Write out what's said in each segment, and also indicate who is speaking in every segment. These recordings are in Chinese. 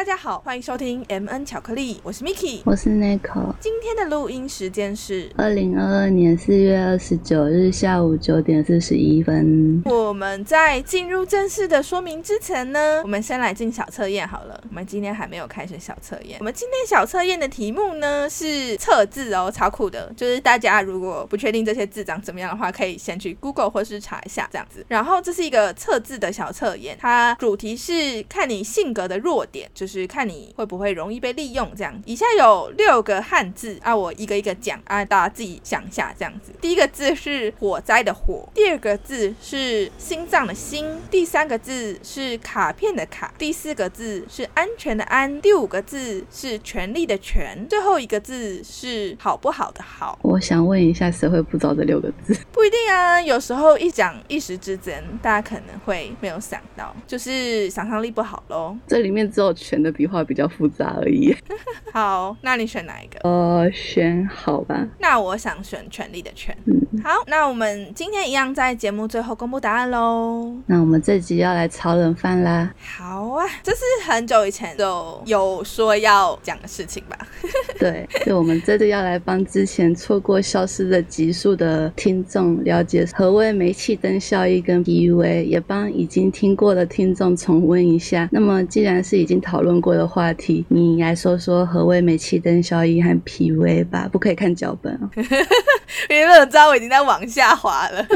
Speaker 1: 大家好，欢迎收听 M N 巧克力，我是 Miki，
Speaker 2: 我是 Nico。
Speaker 1: 今天的录音时间是
Speaker 2: 二零二二年四月二十九日下午九点四十一分。
Speaker 1: 我们在进入正式的说明之前呢，我们先来进小测验好了。我们今天还没有开始小测验，我们今天小测验的题目呢是测字哦，超酷的。就是大家如果不确定这些字长怎么样的话，可以先去 Google 或是查一下这样子。然后这是一个测字的小测验，它主题是看你性格的弱点，就是看你会不会容易被利用这样。以下有六个汉字啊，我一个一个讲啊，大家自己想一下这样子。第一个字是火灾的火，第二个字是心脏的心，第三个字是卡片的卡，第四个字是安全的安，第五个字是权力的权，最后一个字是好不好的好。
Speaker 2: 我想问一下，谁会不知道这六个字？
Speaker 1: 不一定啊，有时候一讲一时之间，大家可能会没有想到，就是想象力不好喽。
Speaker 2: 这里面只有权的笔画比较复杂而已。
Speaker 1: 好，那你选哪一个？
Speaker 2: 呃，选好吧。
Speaker 1: 那我想选权力的权。
Speaker 2: 嗯，
Speaker 1: 好，那我们今天一样在节目最后公布答案喽。
Speaker 2: 那我们这集要来炒冷饭啦。
Speaker 1: 好啊，这是很久以前就有说要讲的事情吧？
Speaker 2: 对，就我们这次要来帮之前错过消失的集数的听众了解何谓煤气灯效应跟 PUA，也帮已经听过的听众重温一下。那么既然是已经讨论过的话题，你来说说何谓煤气灯效应和 PUA 吧。不可以看脚本哦。
Speaker 1: 因为我知道我已经在往下滑了。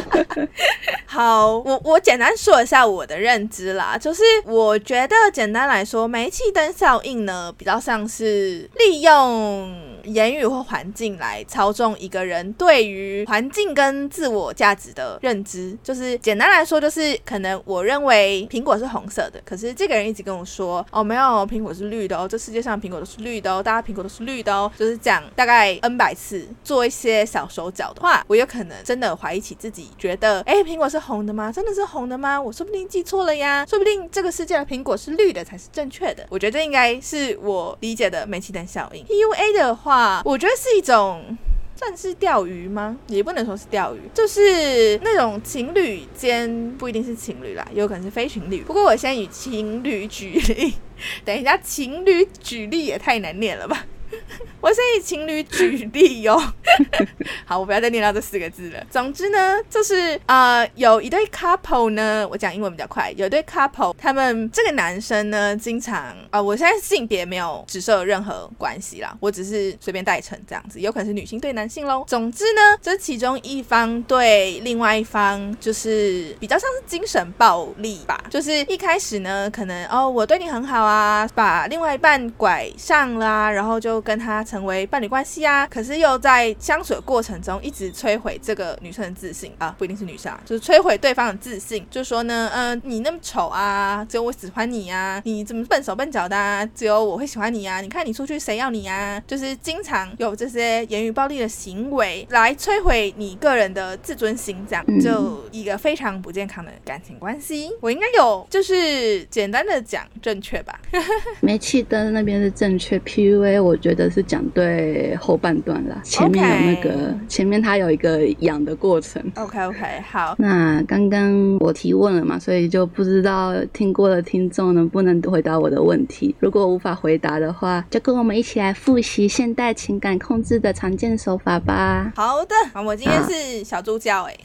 Speaker 1: 好，我我简单说一下我的认知啦，就是我觉得简单来说，煤气灯效应呢，比较像是利用言语或环境来操纵一个人对于环境跟自我价值的认知。就是简单来说，就是可能我认为苹果是红色的，可是这个人一直跟我说，哦，没有，苹果是绿的哦，这世界上苹果都是绿的哦，大家苹果都是绿的哦，就是讲大概 N 百次，做一些小手脚的话，我有可能真的怀疑起自己，觉得，哎，苹果是红的吗？真的是红的吗？我说不定记错了呀，说不定这个世界的苹果是绿的才是正确的。我觉得这应该是我理解的煤气灯效应。PUA 的话，我觉得是一种。算是钓鱼吗？也不能说是钓鱼，就是那种情侣间不一定是情侣啦，有可能是非情侣。不过我先以情侣举例，等一下情侣举例也太难念了吧。我先以情侣举例哟，好，我不要再念到这四个字了。总之呢，就是呃，有一对 couple 呢，我讲英文比较快。有一对 couple，他们这个男生呢，经常啊，我现在性别没有指涉任何关系啦，我只是随便代称这样子，有可能是女性对男性喽。总之呢，这其中一方对另外一方就是比较像是精神暴力吧，就是一开始呢，可能哦，我对你很好啊，把另外一半拐上啦，然后就跟他。成为伴侣关系啊，可是又在相处的过程中一直摧毁这个女生的自信啊，不一定是女生，啊，就是摧毁对方的自信，就说呢，嗯，你那么丑啊，只有我喜欢你啊，你怎么笨手笨脚的，啊，只有我会喜欢你啊，你看你出去谁要你啊，就是经常有这些言语暴力的行为来摧毁你个人的自尊心，这样就一个非常不健康的感情关系。我应该有就是简单的讲正确吧？
Speaker 2: 煤气灯那边是正确，PUA 我觉得是讲。对后半段啦，前面有那个前面它有一个养的过程。
Speaker 1: OK OK，好。
Speaker 2: 那刚刚我提问了嘛，所以就不知道听过的听众能不能回答我的问题。如果无法回答的话，就跟我们一起来复习现代情感控制的常见手法吧。
Speaker 1: 好的，我今天是小猪教哎。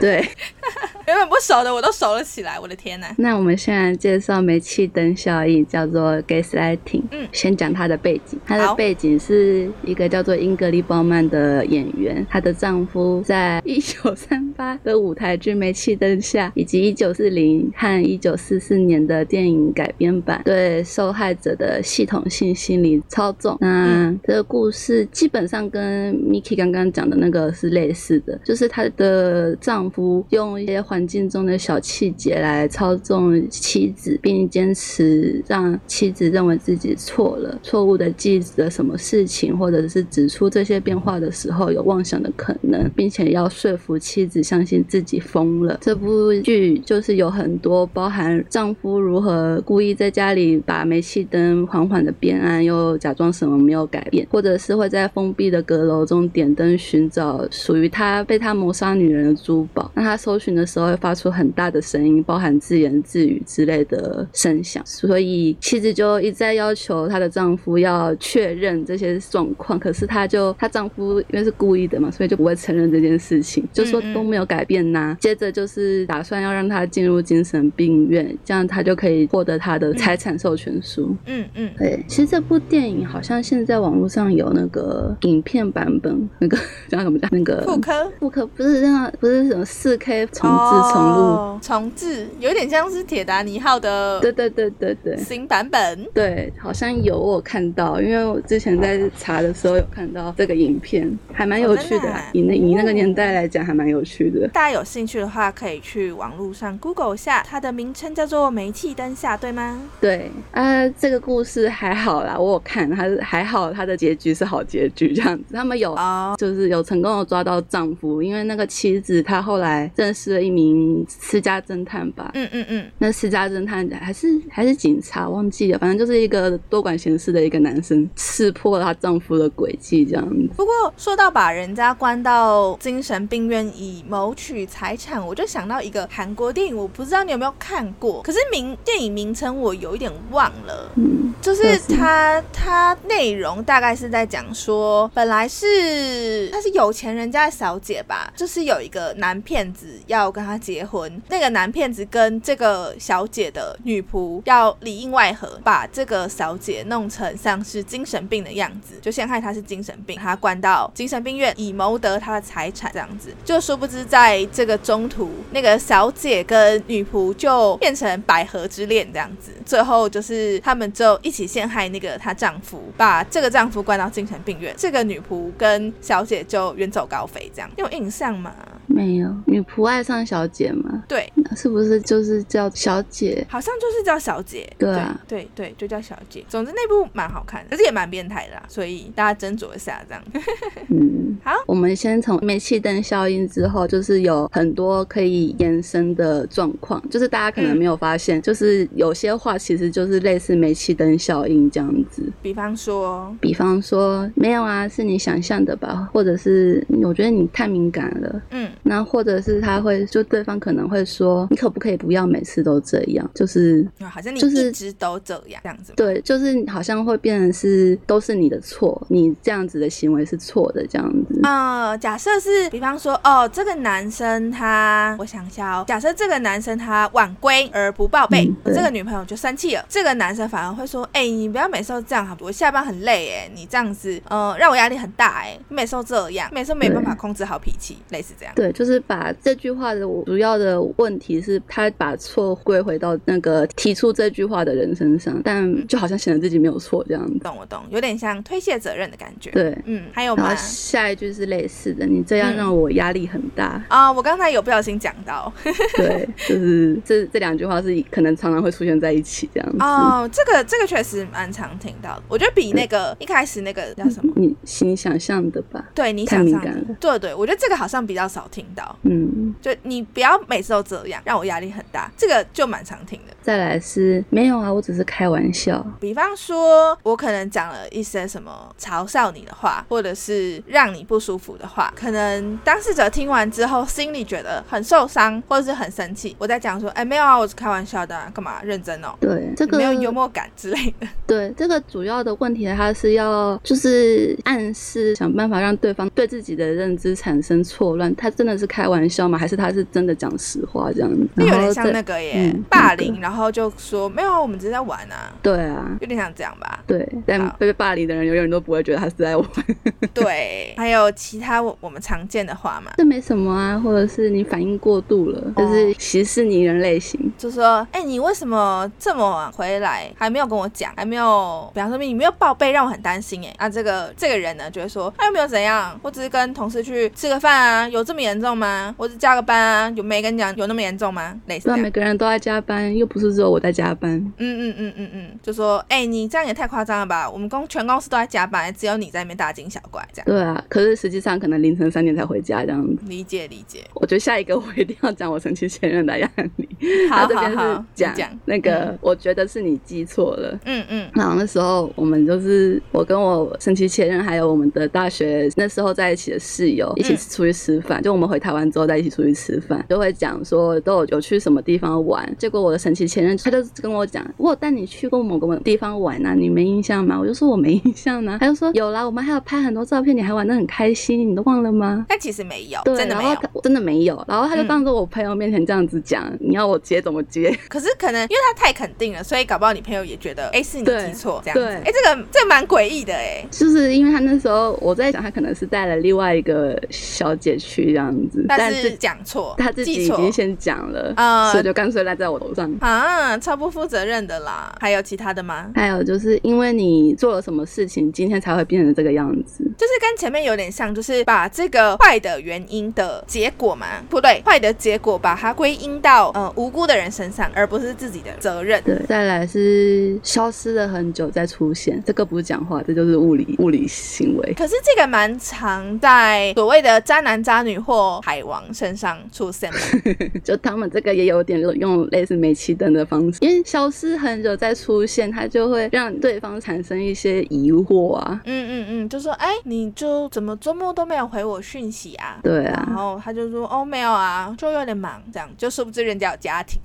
Speaker 2: 对，
Speaker 1: 原本不熟的我都熟了起来，我的天呐。
Speaker 2: 那我们现在介绍煤气灯效应，叫做 gaslighting。嗯，先讲它的背景，它的背景是。一个叫做英格丽·褒曼的演员，她的丈夫在一九三八的舞台剧《煤气灯下》，以及一九四零和一九四四年的电影改编版，对受害者的系统性心理操纵。那这个故事基本上跟 Miki 刚刚讲的那个是类似的，就是她的丈夫用一些环境中的小细节来操纵妻子，并坚持让妻子认为自己错了，错误的记着什么什么事。情，或者是指出这些变化的时候有妄想的可能，并且要说服妻子相相信自己疯了。这部剧就是有很多包含丈夫如何故意在家里把煤气灯缓缓的变暗，又假装什么没有改变，或者是会在封闭的阁楼中点灯寻找属于他被他谋杀女人的珠宝。那他搜寻的时候会发出很大的声音，包含自言自语之类的声响，所以妻子就一再要求她的丈夫要确认这些状况。可是她就她丈夫因为是故意的嘛，所以就不会承认这件事情，就说都没有改变呐。接着就是打算要让她进入精神病院，这样她就可以获得她的财产授权书。嗯嗯，对。其实这部电影好像现在网络上有那个影片版本，那个 叫什么？叫那个
Speaker 1: 复刻？
Speaker 2: 复刻不是让不是什么四 K 重置重录
Speaker 1: 重置，有点像是铁达尼号的。
Speaker 2: 对对对对对，
Speaker 1: 新版本。
Speaker 2: 对，好像有我看到，因为我之前在查的时候有看到这个影片，还蛮有趣的。以那以那个年代来讲，还蛮有趣的。
Speaker 1: 大家有兴趣的话，可以去网络上 Google 下，它的名称叫做《煤气灯下》，对吗？
Speaker 2: 对啊，这个故事还好啦，我有看，它还好，它的结局是好结局，这样子。他们有就是有成功的抓到丈夫，因为那个妻子她后来认识了一名私家侦探吧。嗯嗯嗯，那私家侦探还是还是警察，忘记了，反正就是一个多管闲事的一个男生，识破了她丈夫的诡计，这样子。
Speaker 1: 不过说到把人家关到精神病院以谋取财产，我就想到一个韩国电影，我不知道你有没有看过，可是名电影名称我有一点忘了。嗯，就是它它内容大概是在讲说，本来是她是有钱人家的小姐吧，就是有一个男骗子要跟她结婚，那个男骗子跟这个小姐的女仆要里应外合，把这个小姐弄成像是精神病的样子，就陷害她是精神病，她关到精神病院以谋得她的财产，这样子。就殊不知在这个中途，那个小姐跟女仆就变成百合之恋这样子，最后就是他们就一起陷害那个她丈夫，把这个丈夫关到精神病院，这个女仆跟小姐就远走高飞，这样有印象吗？
Speaker 2: 没有，女仆爱上小姐吗？
Speaker 1: 对，
Speaker 2: 是不是就是叫小姐？
Speaker 1: 好像就是叫小姐。
Speaker 2: 对啊，
Speaker 1: 对对，就叫小姐。总之那部蛮好看的，可是也蛮变态的，所以大家斟酌一下这样。
Speaker 2: 嗯，好，我们先从煤气灯效应之后，就是有很多可以延伸的状况，就是大家可能没有发现，就是有些话其实就是类似煤气灯效应这样子。
Speaker 1: 比方说，
Speaker 2: 比方说没有啊，是你想象的吧？或者是我觉得你太敏感了。嗯。那或者是他会就对方可能会说，你可不可以不要每次都这样？就是
Speaker 1: 好像你一直都这样这样子。
Speaker 2: 对，就是好像会变成是都是你的错，你这样子的行为是错的这样子。
Speaker 1: 呃，假设是比方说，哦，这个男生他，我想一下哦，假设这个男生他晚归而不报备，我这个女朋友就生气了，这个男生反而会说，哎，你不要每次都这样好，我下班很累哎，你这样子，呃，让我压力很大哎，每次都这样，每次没办法控制好脾气，类似这样。
Speaker 2: 对。就是把这句话的主要的问题是，他把错归回到那个提出这句话的人身上，但就好像显得自己没有错这样子。
Speaker 1: 懂我懂，有点像推卸责任的感觉。
Speaker 2: 对，
Speaker 1: 嗯，还有吗？
Speaker 2: 下一句是类似的，你这样让我压力很大
Speaker 1: 啊！我刚才有不小心讲到，
Speaker 2: 对，就是这这两句话是可能常常会出现在一起这样子。
Speaker 1: 哦，这个这个确实蛮常听到的，我觉得比那个一开始那个叫什么，
Speaker 2: 你心想象的吧？
Speaker 1: 对你想象的，对对，我觉得这个好像比较少。听到，嗯，就你不要每次都这样，让我压力很大，这个就蛮常听的。
Speaker 2: 再来是没有啊，我只是开玩笑。
Speaker 1: 比方说，我可能讲了一些什么嘲笑你的话，或者是让你不舒服的话，可能当事者听完之后，心里觉得很受伤，或者是很生气。我在讲说，哎，没有啊，我是开玩笑的，干嘛认真哦？
Speaker 2: 对，这个
Speaker 1: 没有幽默感之类的。
Speaker 2: 对，这个主要的问题，他是要就是暗示想办法让对方对自己的认知产生错乱，他真的。是开玩笑吗？还是他是真的讲实话这样子？
Speaker 1: 有点像那个耶，霸凌，然后就说没有，我们只是在玩啊。
Speaker 2: 对啊，
Speaker 1: 有点像这样吧。
Speaker 2: 对，但被霸凌的人永远都不会觉得他是在玩。
Speaker 1: 对，还有其他我们常见的话嘛？
Speaker 2: 这没什么啊，或者是你反应过度了，就是歧视你人类型，
Speaker 1: 就说哎，你为什么这么晚回来，还没有跟我讲，还没有，比方说你没有报备，让我很担心哎。那这个这个人呢，就会说他又没有怎样，我只是跟同事去吃个饭啊，有这么严重？吗？我只加个班啊，有没跟你讲有那么严重吗？类似，
Speaker 2: 对，每个人都在加班，又不是只有我在加班。
Speaker 1: 嗯嗯嗯嗯嗯，就说，哎，你这样也太夸张了吧？我们公全公司都在加班，只有你在那边大惊小怪这样。
Speaker 2: 对啊，可是实际上可能凌晨三点才回家这样子。
Speaker 1: 理解理解。
Speaker 2: 我觉得下一个我一定要讲我神奇前任的案例。
Speaker 1: 好好好，
Speaker 2: 讲讲那个，我觉得是你记错了。嗯嗯。然后那时候我们就是我跟我神奇前任还有我们的大学那时候在一起的室友一起出去吃饭，就我们回台湾之后在一起出去吃饭，就会讲说都有有去什么地方玩。结果我的神奇前任他就跟我讲，我带你去过某个地方玩啊，你没印象吗？我就说我没印象呢。他就说有啦，我们还有拍很多照片，你还玩的很开心，你都忘了吗？
Speaker 1: 但 其实没有，
Speaker 2: 对，然后真的没有。然后他就当着我朋友面前这样子讲，你要我接怎么接？
Speaker 1: 可是可能因为他太肯定了，所以搞不好你朋友也觉得，哎，是你记错这样子。哎，这个这个蛮诡异的哎。
Speaker 2: 就是因为他那时候我在想，他可能是带了另外一个小姐去这样子，
Speaker 1: 但是讲错，
Speaker 2: 他自己已经先讲了，啊，所以就干脆赖在我头上
Speaker 1: 啊，超不负责任的啦。还有其他的吗？
Speaker 2: 还有就是因为你做了什么事情，今天才会变成这个样子，
Speaker 1: 就是跟前面有点像，就是把这个坏的原因的结果嘛，不对，坏的结果把它归因到呃无辜的人身上，而不是自己的责任。
Speaker 2: 对，再来是消失了很久再出现，这个不是讲话，这就是物理物理行为。
Speaker 1: 可是这个蛮常在所谓的渣男渣女或海王身上出现的，
Speaker 2: 就他们这个也有点用类似煤气灯的方式，因为消失很久再出现，他就会让对方产生一些疑惑啊。
Speaker 1: 嗯嗯嗯，就说哎，你就怎么周末都没有回我讯息啊？
Speaker 2: 对啊，
Speaker 1: 然后他就说哦没有啊，就有点忙，这样就殊不知人家有家庭。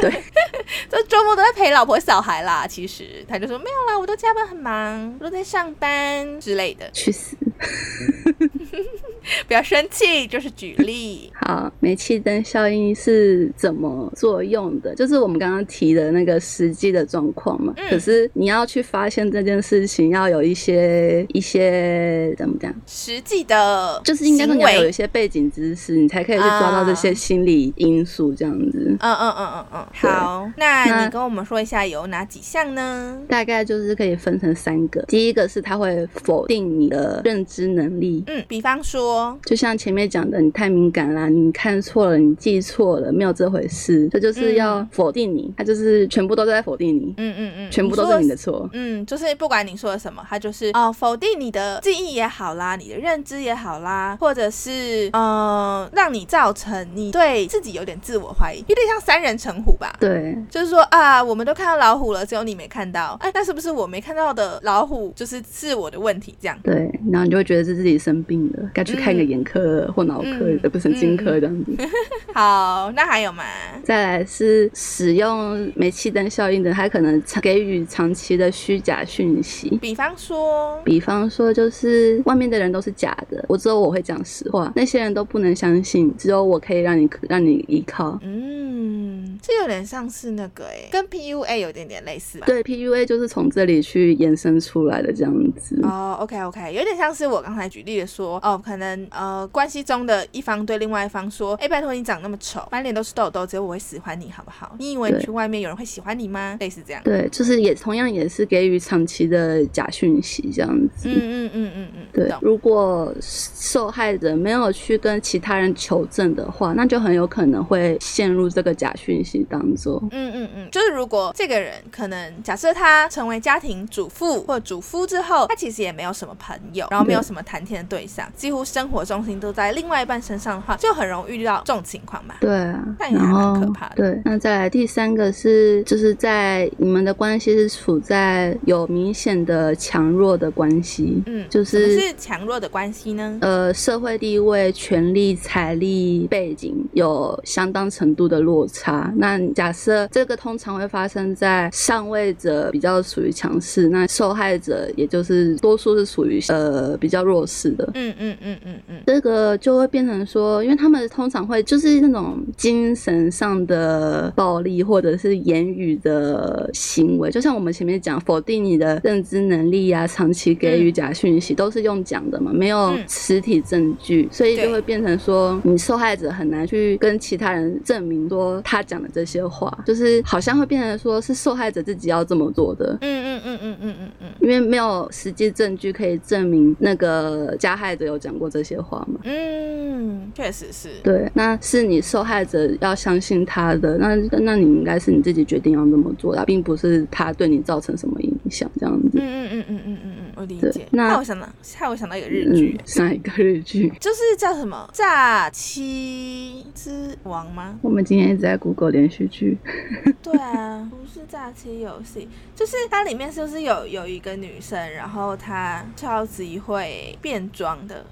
Speaker 2: 对，
Speaker 1: 这周末都在陪老婆小孩啦。其实他就说没有啦，我都加班很忙，我都在上班之类的。
Speaker 2: 去死！
Speaker 1: 不要生气，就是举例。
Speaker 2: 好，煤气灯效应是怎么作用的？就是我们刚刚提的那个实际的状况嘛。可是你要去发现这件事情，要有一些一些怎么讲？
Speaker 1: 实际的，
Speaker 2: 就是应该说你要有一些背景知识，你才可以去抓到这些心理因素，这样子。
Speaker 1: 嗯嗯嗯嗯嗯。好，那你跟我们说一下有哪几项呢？
Speaker 2: 大概就是可以分成三个。第一个是它会否定你的认知能力。
Speaker 1: 嗯，比方说，
Speaker 2: 就像前面讲的，你太敏感啦，你看错了，你记错了，没有这回事，这就是要否定你，他就是全部都在否定你。嗯嗯嗯，全部都是你的错。
Speaker 1: 嗯，就是不管你说了什么，他就是哦，否定你的记忆也好啦，你的认知也好啦，或者是呃，让你造成你对自己有点自我怀疑，有点像三人成虎吧？
Speaker 2: 对，
Speaker 1: 就是说啊，我们都看到老虎了，只有你没看到，哎，那是不是我没看到的老虎就是是我的问题？这样
Speaker 2: 对，然后你就会觉得是自己生病了，该去看个眼科或脑科，而不是神经科这样子。
Speaker 1: 好，那还有吗？
Speaker 2: 再来是使用煤气灯效应的，他可能给予长期的虚假讯息，
Speaker 1: 比方说，
Speaker 2: 比方说就是外面的人都是假的，我只有我会讲实话，那些人都不能相信，只有我可以让你让你依靠。
Speaker 1: 嗯，这有点像是那个哎，跟 PUA 有点点类似吧？
Speaker 2: 对，PUA 就是从这里去延伸出来的这样子。
Speaker 1: 哦，OK OK，有点像是我刚才举例的说，哦，可能呃关系中的一方对另外一方说，哎，拜托你长那么丑，满脸都是痘痘，只有我会喜欢你好不好？你以为你去外面有人会喜欢你吗？类似这样。
Speaker 2: 对，就是也同样也是给予长期的假讯息这样子。嗯嗯嗯嗯嗯。对，如果受害者没有去跟其他人求证的话，那就很有可能会陷入这个假讯息当中。
Speaker 1: 嗯嗯嗯，就是如果这个人可能假设他成为家庭主妇或主夫之后，他其实也没有什么朋友，然后没有什么谈天的对象，几乎生活重心都在另外一半身上的话，就很容易遇到这种情况吧。
Speaker 2: 对啊，
Speaker 1: 那也蛮可怕的。
Speaker 2: 对，那再来第三个是，就是在你们的关系是处在有明显的强弱的关系。嗯，就是
Speaker 1: 是强弱的关系呢？
Speaker 2: 呃，社会地位、权力、财力、背景有相当程度的落差。那假设这个通常会发生在上位者比较属于强势，那受害者也就是多数是属于呃比较弱势的。嗯嗯嗯嗯嗯，这个就会变成说，因为他们通常会就是那种精神上的暴力或者是言语的行为，就像我们前面讲否定你的认知能力啊，长期给予假讯息，都是用讲的嘛，没有实体证据，所以就会变成说，你受害者很难去跟其他人证明说他讲的这些话，就是好像会变成说是受害者自己要这么做的。
Speaker 1: 嗯嗯嗯嗯嗯嗯嗯，
Speaker 2: 因为没有实际证据可以证明那个加害者有讲过这些话吗。
Speaker 1: 嗯，确实是。
Speaker 2: 对，那是你受害者要相信他的，那那你应该是你自己决定要这么做的，并不是他对你造成什么影响这样子。
Speaker 1: 嗯嗯嗯嗯嗯嗯嗯，我理解。那我想到，害我想到一个日剧，
Speaker 2: 上一个日剧
Speaker 1: 就是叫什么《诈欺之王》吗？
Speaker 2: 我们今天一直在 Google 连续剧。
Speaker 1: 对啊，不是诈欺游戏，就是它里面是不是有有一个女生，然后她超级会变装的。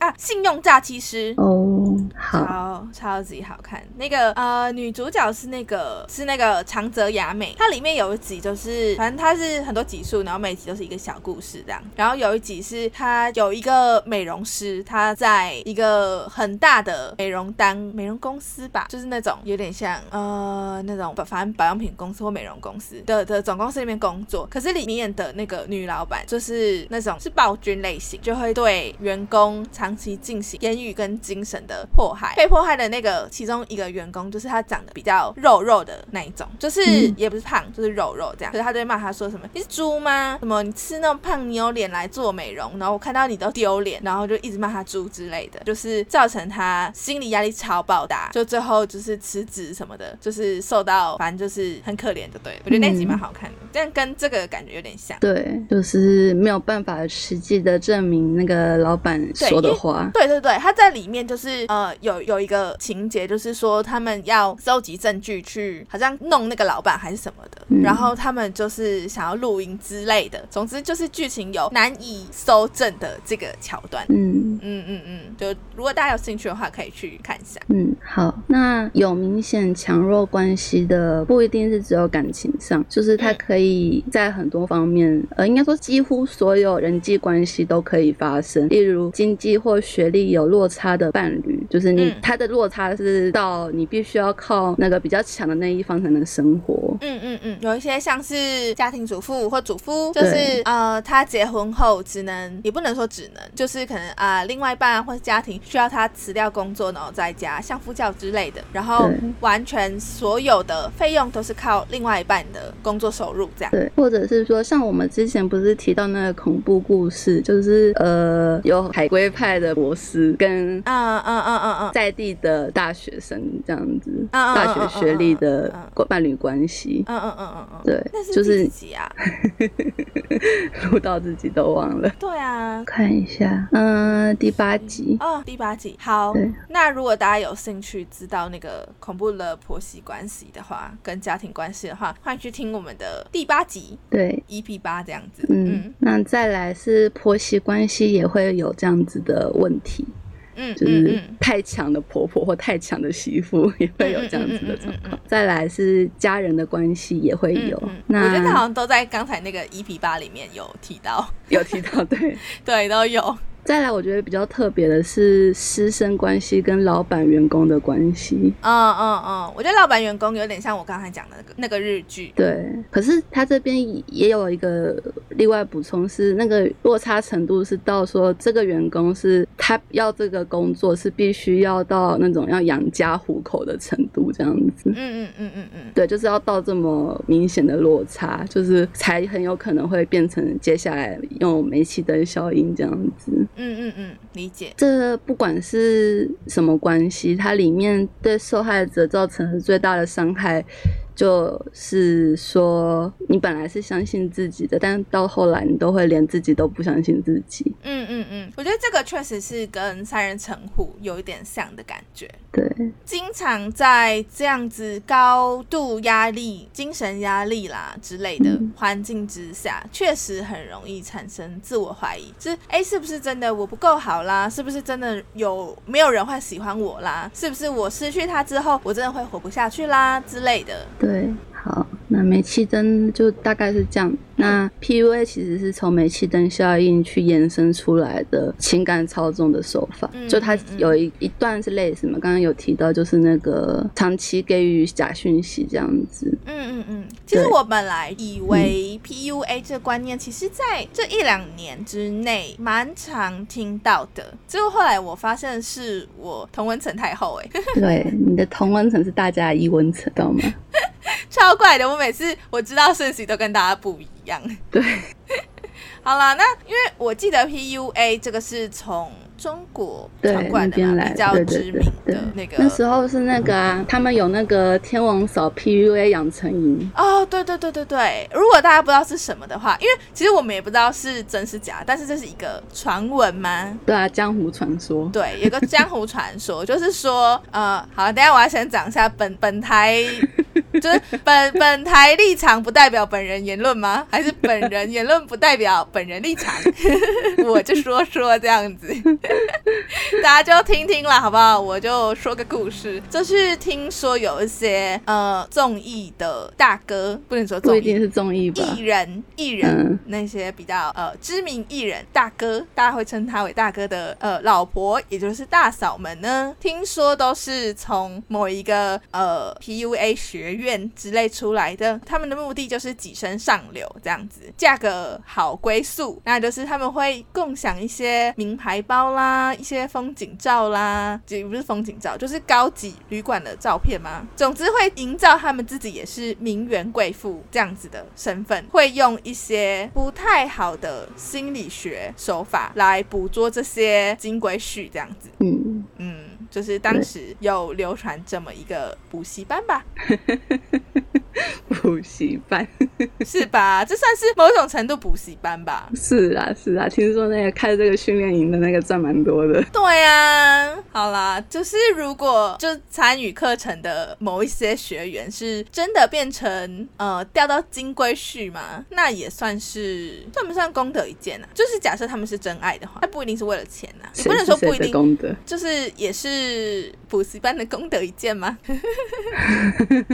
Speaker 1: 啊，信用诈欺师
Speaker 2: 哦，
Speaker 1: 超超级好看。那个呃，女主角是那个是那个长泽雅美，它里面有一集就是反正它是很多集数，然后每集都是一个小故事这样。然后有一集是她有一个美容师，她在一个很大的美容单美容公司吧，就是那种有点像呃那种反正保养品公司或美容公司的的总公司里面工作。可是里面的那个女老板就是那种是暴君类型，就会对员工长期进行言语跟精神的迫害。被迫害的那个其中一个员工就是他长得比较肉肉的那一种，就是也不是胖，就是肉肉这样。可是他就会骂他说什么：“你是猪吗？什么你吃那么胖，你有脸来做美容？然后我看到你都丢脸，然后就一直骂他猪之类的，就是造成他心理压力超爆大，就最后就是辞职什么的，就是受到反正就是很可怜的。对我觉得那集蛮好看的，但跟这个感觉有点像。
Speaker 2: 对，就是没有办法实际的证明那个老板说的话。
Speaker 1: 对对对，他在里面就是呃有有一个情节，就是说他们要收集证据去好像弄那个老板还是什么的，然后他们就是想要录音之类的。总之就是剧情有难以搜证的这个桥段。嗯嗯嗯嗯，就如果大家有兴趣的话，可以去看一下。
Speaker 2: 嗯，好，那有明显强弱关系的，不一定是只有感情上，就是它可以在很多方面，呃，应该说几乎所有人际关系都可以发生。例如经济或学历有落差的伴侣，就是你他的落差是到你必须要靠那个比较强的那一方才能生活。
Speaker 1: 嗯嗯嗯，有一些像是家庭主妇或主夫，就是呃，他结婚后只能，也不能说只能，就是可能啊，另外一半或者家庭需要他辞掉工作，然后在家相夫教之类的，然后完全所有的费用都是靠另外一半的工作收入这样。
Speaker 2: 对，或者是说像我们之前不是提到那个恐怖故事，就是呃，有海归派的博士跟嗯嗯嗯嗯嗯在地的大学生这样子，大学学历的伴侣关系。嗯嗯嗯嗯嗯，对，
Speaker 1: 就是自己啊，
Speaker 2: 录到自己都忘了。
Speaker 1: 对啊，
Speaker 2: 看一下，嗯，第八集
Speaker 1: 哦，第八集。好，那如果大家有兴趣知道那个恐怖的婆媳关系的话，跟家庭关系的话，欢迎去听我们的第八集，
Speaker 2: 对
Speaker 1: ，EP 八这样子。
Speaker 2: 嗯，那再来是婆媳关系也会有这样子的问题。嗯，就是太强的婆婆或太强的媳妇 也会有这样子的状况。再来是家人的关系也会有。那
Speaker 1: 我觉得好像都在刚才那个一比八里面有提到，
Speaker 2: 有提到，对
Speaker 1: 对都有。
Speaker 2: 再来，我觉得比较特别的是师生关系跟老板员工的关系。
Speaker 1: 嗯嗯嗯，我觉得老板员工有点像我刚才讲的那个那个日剧。
Speaker 2: 对，可是他这边也有一个例外补充，是那个落差程度是到说这个员工是他要这个工作是必须要到那种要养家糊口的程度这样子。嗯嗯嗯嗯嗯，对，就是要到这么明显的落差，就是才很有可能会变成接下来用煤气灯效应这样子。
Speaker 1: 嗯嗯嗯，理解。
Speaker 2: 这不管是什么关系，它里面对受害者造成最大的伤害。就是说，你本来是相信自己的，但到后来你都会连自己都不相信自己。
Speaker 1: 嗯嗯嗯，我觉得这个确实是跟三人成虎有一点像的感觉。
Speaker 2: 对，
Speaker 1: 经常在这样子高度压力、精神压力啦之类的环境之下，确实很容易产生自我怀疑，就是哎，是不是真的我不够好啦？是不是真的有没有人会喜欢我啦？是不是我失去他之后，我真的会活不下去啦之类的？
Speaker 2: 对，好。那煤气灯就大概是这样。那 PUA 其实是从煤气灯效应去延伸出来的情感操纵的手法，就它有一一段是类似嘛，刚刚有提到就是那个长期给予假讯息这样子。
Speaker 1: 嗯嗯嗯，其实我本来以为 PUA 这个观念，其实在这一两年之内蛮常听到的，结果后来我发现是我同温层太厚哎。
Speaker 2: 对，你的同温层是大家的异温层，知道吗？
Speaker 1: 超怪的，我每次我知道讯息都跟大家不一样。
Speaker 2: 对，
Speaker 1: 好了，那因为我记得 PUA 这个是从中国传过来的比较知名的那个，
Speaker 2: 那时候是那个啊，他们有那个天王嫂 PUA 养成营。
Speaker 1: 哦，对对对对对，如果大家不知道是什么的话，因为其实我们也不知道是真是假，但是这是一个传闻吗？
Speaker 2: 对啊，江湖传说。
Speaker 1: 对，有个江湖传说，就是说，呃，好，等下我要先讲一下本本台。就是本本台立场不代表本人言论吗？还是本人言论不代表本人立场？我就说说这样子，大家就听听了，好不好？我就说个故事，就是听说有一些呃综艺的大哥，不能说
Speaker 2: 不一定是综艺吧，
Speaker 1: 艺人艺人那些比较呃知名艺人大哥，大家会称他为大哥的呃老婆，也就是大嫂们呢，听说都是从某一个呃 PUA 学院。院之类出来的，他们的目的就是跻身上流，这样子，价格好归宿，那就是他们会共享一些名牌包啦，一些风景照啦，也不是风景照，就是高级旅馆的照片吗？总之会营造他们自己也是名媛贵妇这样子的身份，会用一些不太好的心理学手法来捕捉这些金龟婿，这样子，嗯嗯。就是当时有流传这么一个补习班吧，
Speaker 2: 补习班
Speaker 1: 是吧？这算是某种程度补习班吧？
Speaker 2: 是啊，是啊，听说那个开这个训练营的那个赚蛮多的。
Speaker 1: 对啊，好啦，就是如果就参与课程的某一些学员是真的变成呃掉到金龟婿嘛，那也算是算不算功德一件呢？就是假设他们是真爱的话，那不一定是为了钱呐，不能说不一定
Speaker 2: 功德，
Speaker 1: 就是也是。是补习班的功德一件吗？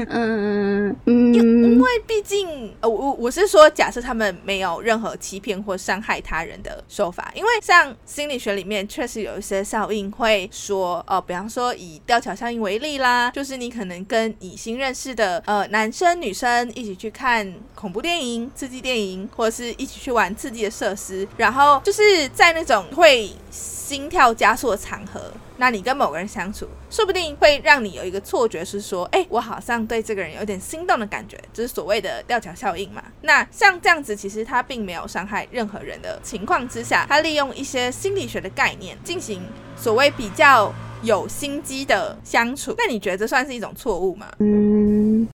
Speaker 2: 嗯
Speaker 1: 嗯，因为毕竟，呃，我我是说，假设他们没有任何欺骗或伤害他人的手法，因为像心理学里面确实有一些效应会说，哦，比方说以吊桥效应为例啦，就是你可能跟你新认识的呃男生女生一起去看恐怖电影、刺激电影，或者是一起去玩刺激的设施，然后就是在那种会心跳加速的场合。那你跟某个人相处，说不定会让你有一个错觉，是说，哎，我好像对这个人有点心动的感觉，就是所谓的吊桥效应嘛。那像这样子，其实他并没有伤害任何人的情况之下，他利用一些心理学的概念进行所谓比较有心机的相处。那你觉得这算是一种错误吗？嗯。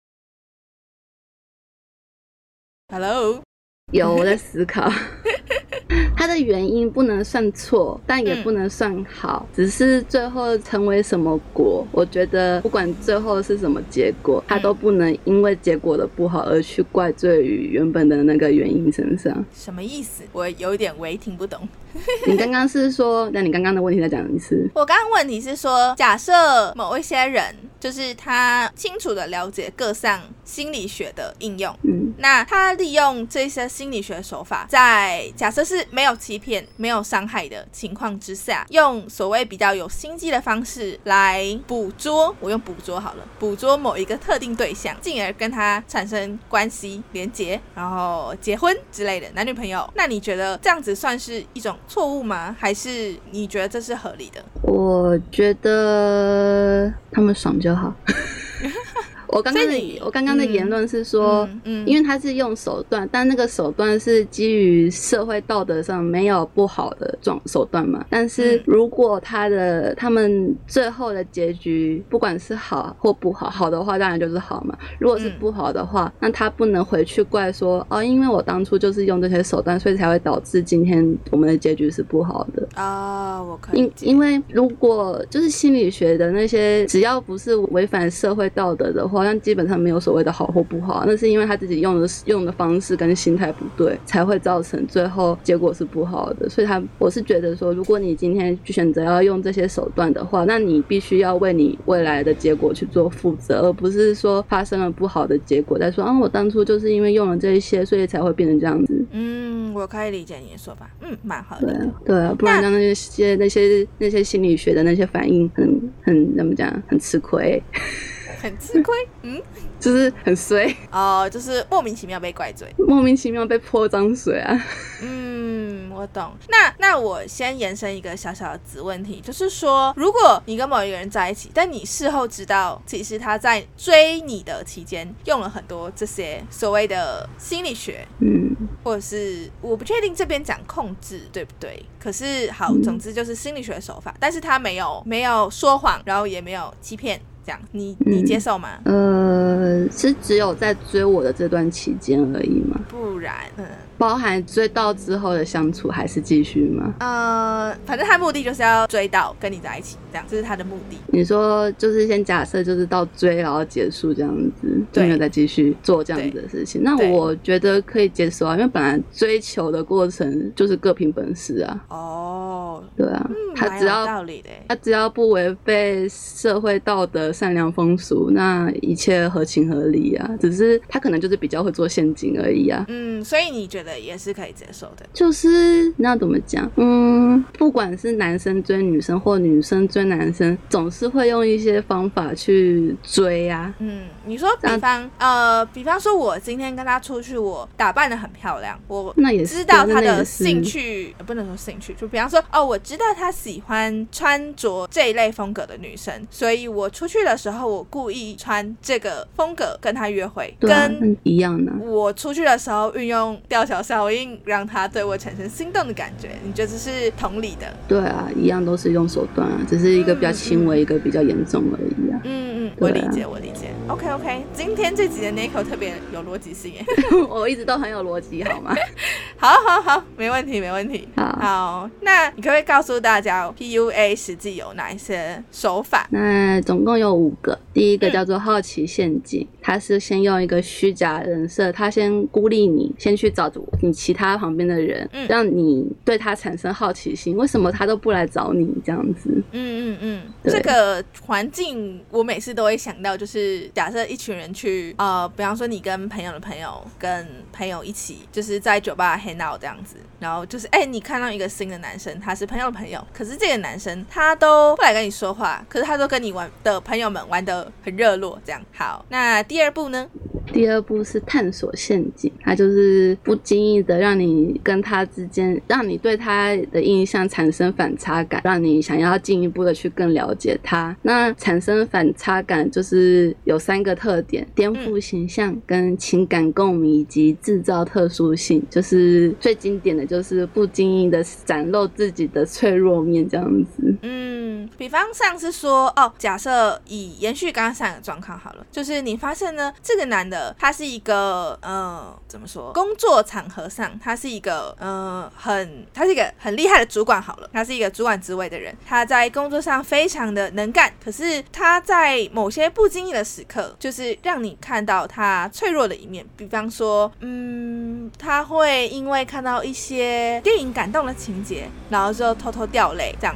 Speaker 1: Hello，
Speaker 2: 有我在思考。它的原因不能算错，但也不能算好，只是最后成为什么果，我觉得不管最后是什么结果，它都不能因为结果的不好而去怪罪于原本的那个原因身上。
Speaker 1: 什么意思？我有一点微听不懂。
Speaker 2: 你刚刚是说，那你刚刚的问题再讲一次。
Speaker 1: 我刚刚问题是说，假设某一些人，就是他清楚的了解各项心理学的应用，嗯，那他利用这些心心理学手法，在假设是没有欺骗、没有伤害的情况之下，用所谓比较有心机的方式来捕捉，我用捕捉好了，捕捉某一个特定对象，进而跟他产生关系连结，然后结婚之类的男女朋友，那你觉得这样子算是一种？错误吗？还是你觉得这是合理的？
Speaker 2: 我觉得他们爽就好。我刚刚的我刚刚的言论是说，嗯，因为他是用手段，但那个手段是基于社会道德上没有不好的状手段嘛。但是如果他的他们最后的结局不管是好或不好，好的话当然就是好嘛。如果是不好的话，那他不能回去怪说，哦，因为我当初就是用这些手段，所以才会导致今天我们的结局是不好的
Speaker 1: 啊。我可以，
Speaker 2: 因因为如果就是心理学的那些，只要不是违反社会道德的话。好像基本上没有所谓的好或不好，那是因为他自己用的用的方式跟心态不对，才会造成最后结果是不好的。所以，他我是觉得说，如果你今天选择要用这些手段的话，那你必须要为你未来的结果去做负责，而不是说发生了不好的结果再说啊，我当初就是因为用了这一些，所以才会变成这样子。
Speaker 1: 嗯，我可以理解你的说法，嗯，蛮好的。
Speaker 2: 对啊，不然让那些那些那些心理学的那些反应很很怎么讲，很吃亏。
Speaker 1: 很吃亏，嗯，
Speaker 2: 就是很衰
Speaker 1: 哦，就是莫名其妙被怪罪，
Speaker 2: 莫名其妙被泼脏水啊。
Speaker 1: 嗯，我懂。那那我先延伸一个小小的子问题，就是说，如果你跟某一个人在一起，但你事后知道，其实他在追你的期间用了很多这些所谓的心理学，嗯，或者是我不确定这边讲控制对不对？可是好，总之就是心理学手法，但是他没有没有说谎，然后也没有欺骗。这样，你你接受吗？
Speaker 2: 呃，是只有在追我的这段期间而已吗？
Speaker 1: 不然，嗯。
Speaker 2: 包含追到之后的相处还是继续吗？
Speaker 1: 呃，反正他目的就是要追到跟你在一起，这样这是他的目的。
Speaker 2: 你说就是先假设就是到追然后结束这样子，就没有再继续做这样子的事情。那我觉得可以接受啊，因为本来追求的过程就是各凭本事啊。哦，对啊，他只要他只要不违背社会道德、善良风俗，那一切合情合理啊。只是他可能就是比较会做陷阱而已啊。
Speaker 1: 嗯，所以你觉得？也是可以接受的，
Speaker 2: 就是那怎么讲？嗯，不管是男生追女生或女生追男生，总是会用一些方法去追啊。
Speaker 1: 嗯，你说比方呃，比方说我今天跟他出去，我打扮的很漂亮，我
Speaker 2: 那也
Speaker 1: 知道他的兴趣，不能说兴趣，就比方说哦，我知道他喜欢穿着这一类风格的女生，所以我出去的时候，我故意穿这个风格跟他约会，跟
Speaker 2: 一样的。
Speaker 1: 我出去的时候运用吊桥。小印让他对我产生心动的感觉，你觉得这是同理的？
Speaker 2: 对啊，一样都是用手段啊，只是一个比较轻微，一个比较严重而已啊。
Speaker 1: 嗯嗯，我理解，我理解。OK OK，今天这集的 Nico 特别有逻辑性，
Speaker 2: 我一直都很有逻辑，好吗？
Speaker 1: 好好好，没问题没问题。好，那你可不可以告诉大家 PUA 实际有哪一些手法？
Speaker 2: 那总共有五个，第一个叫做好奇陷阱，它是先用一个虚假人设，他先孤立你，先去找你其他旁边的人，嗯让你对他产生好奇心，为什么他都不来找你这样子？
Speaker 1: 嗯嗯嗯，这个环境我每次都会想到，就是假设一群人去，呃，比方说你跟朋友的朋友跟朋友一起，就是在酒吧 hang out 这样子，然后就是哎，你看到一个新的男生，他是朋友的朋友，可是这个男生他都不来跟你说话，可是他都跟你玩的朋友们玩的很热络，这样好。那第二步呢？
Speaker 2: 第二步是探索陷阱，他就是不经意的让你跟他之间，让你对他的印象产生反差感，让你想要进一步的去更了解他。那产生反差感就是有三个特点：颠覆形象、跟情感共鸣以及制造特殊性。就是最经典的就是不经意的展露自己的脆弱面，这样子。
Speaker 1: 嗯，比方上是说，哦，假设以延续刚刚上的状况好了，就是你发现呢，这个男的。他是一个，呃，怎么说？工作场合上，他是一个，呃，很，他是一个很厉害的主管。好了，他是一个主管职位的人，他在工作上非常的能干。可是他在某些不经意的时刻，就是让你看到他脆弱的一面。比方说，嗯，他会因为看到一些电影感动的情节，然后就偷偷掉泪，这样。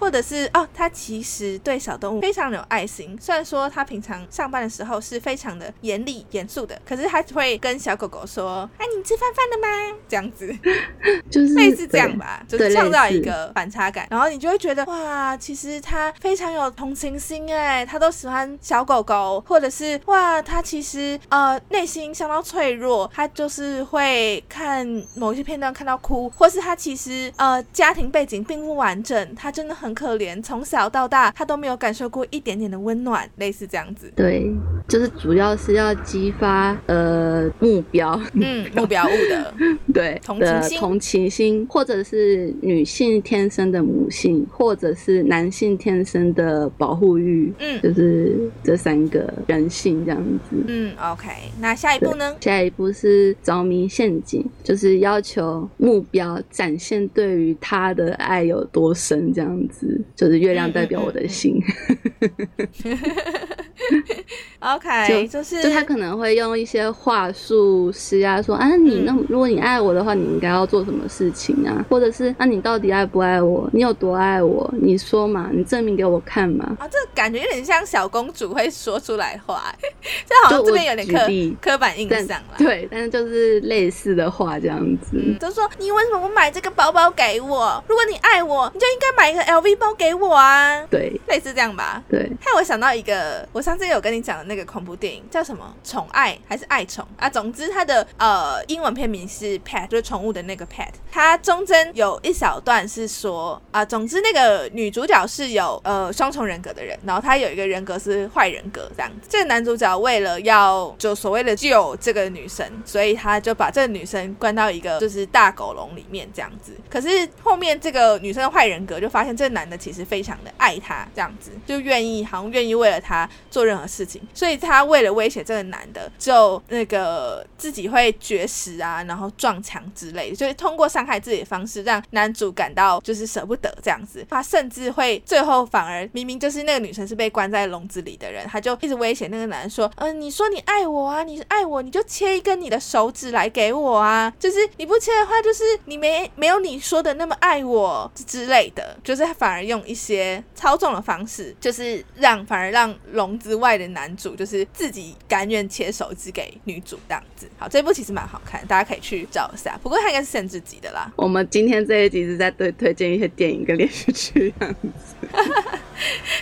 Speaker 1: 或者是哦，他其实对小动物非常有爱心。虽然说他平常上班的时候是非常的严厉严。肃的，可是他会跟小狗狗说：“哎，你吃饭饭了吗？”这样子，
Speaker 2: 就是
Speaker 1: 类似这样吧，就是创造一个反差感，然后你就会觉得哇，其实他非常有同情心哎，他都喜欢小狗狗，或者是哇，他其实呃内心相当脆弱，他就是会看某些片段看到哭，或是他其实呃家庭背景并不完整，他真的很可怜，从小到大他都没有感受过一点点的温暖，类似这样子。
Speaker 2: 对，就是主要是要激。发呃目标，
Speaker 1: 嗯，目标物的
Speaker 2: 对
Speaker 1: 同情心，
Speaker 2: 同情心，或者是女性天生的母性，或者是男性天生的保护欲，嗯，就是这三个人性这样子。
Speaker 1: 嗯，OK，那下一步呢？
Speaker 2: 下一步是着迷陷阱，就是要求目标展现对于他的爱有多深，这样子，就是月亮代表我的心。
Speaker 1: OK，就是
Speaker 2: 就他可能会用一些话术施压，说啊，你那如果你爱我的话，你应该要做什么事情啊？或者是啊，你到底爱不爱我？你有多爱我？你说嘛，你证明给我看嘛。
Speaker 1: 啊，这感觉有点像小公主会说出来话，这好像这边有点刻刻板印象了。
Speaker 2: 对，但是就是类似的话这样子，
Speaker 1: 就说你为什么不买这个包包给我？如果你爱我，你就应该买一个 LV 包给我啊。
Speaker 2: 对，
Speaker 1: 类似这样吧。
Speaker 2: 对，
Speaker 1: 害我想到一个，我上次有跟你讲的那个个恐怖电影叫什么？宠爱还是爱宠啊？总之它的呃英文片名是 Pet，就是宠物的那个 Pet。它中间有一小段是说啊，总之那个女主角是有呃双重人格的人，然后她有一个人格是坏人格这样子。这个男主角为了要就所谓的救这个女生，所以他就把这个女生关到一个就是大狗笼里面这样子。可是后面这个女生的坏人格就发现这个男的其实非常的爱她这样子，就愿意好像愿意为了她做任何事情，所以所以他为了威胁这个男的，就那个自己会绝食啊，然后撞墙之类，的，就是通过伤害自己的方式让男主感到就是舍不得这样子。他甚至会最后反而明明就是那个女生是被关在笼子里的人，他就一直威胁那个男人说：“嗯，你说你爱我啊，你爱我，你就切一根你的手指来给我啊，就是你不切的话，就是你没没有你说的那么爱我之类的，就是反而用一些操纵的方式，就是让反而让笼子外的男主就是自己甘愿切手指给女主这样子。好，这部其实蛮好看，大家可以去找一下。不过它应该是限制级的啦。
Speaker 2: 我们今天这一集是在对推荐一些电影跟连续剧这样子，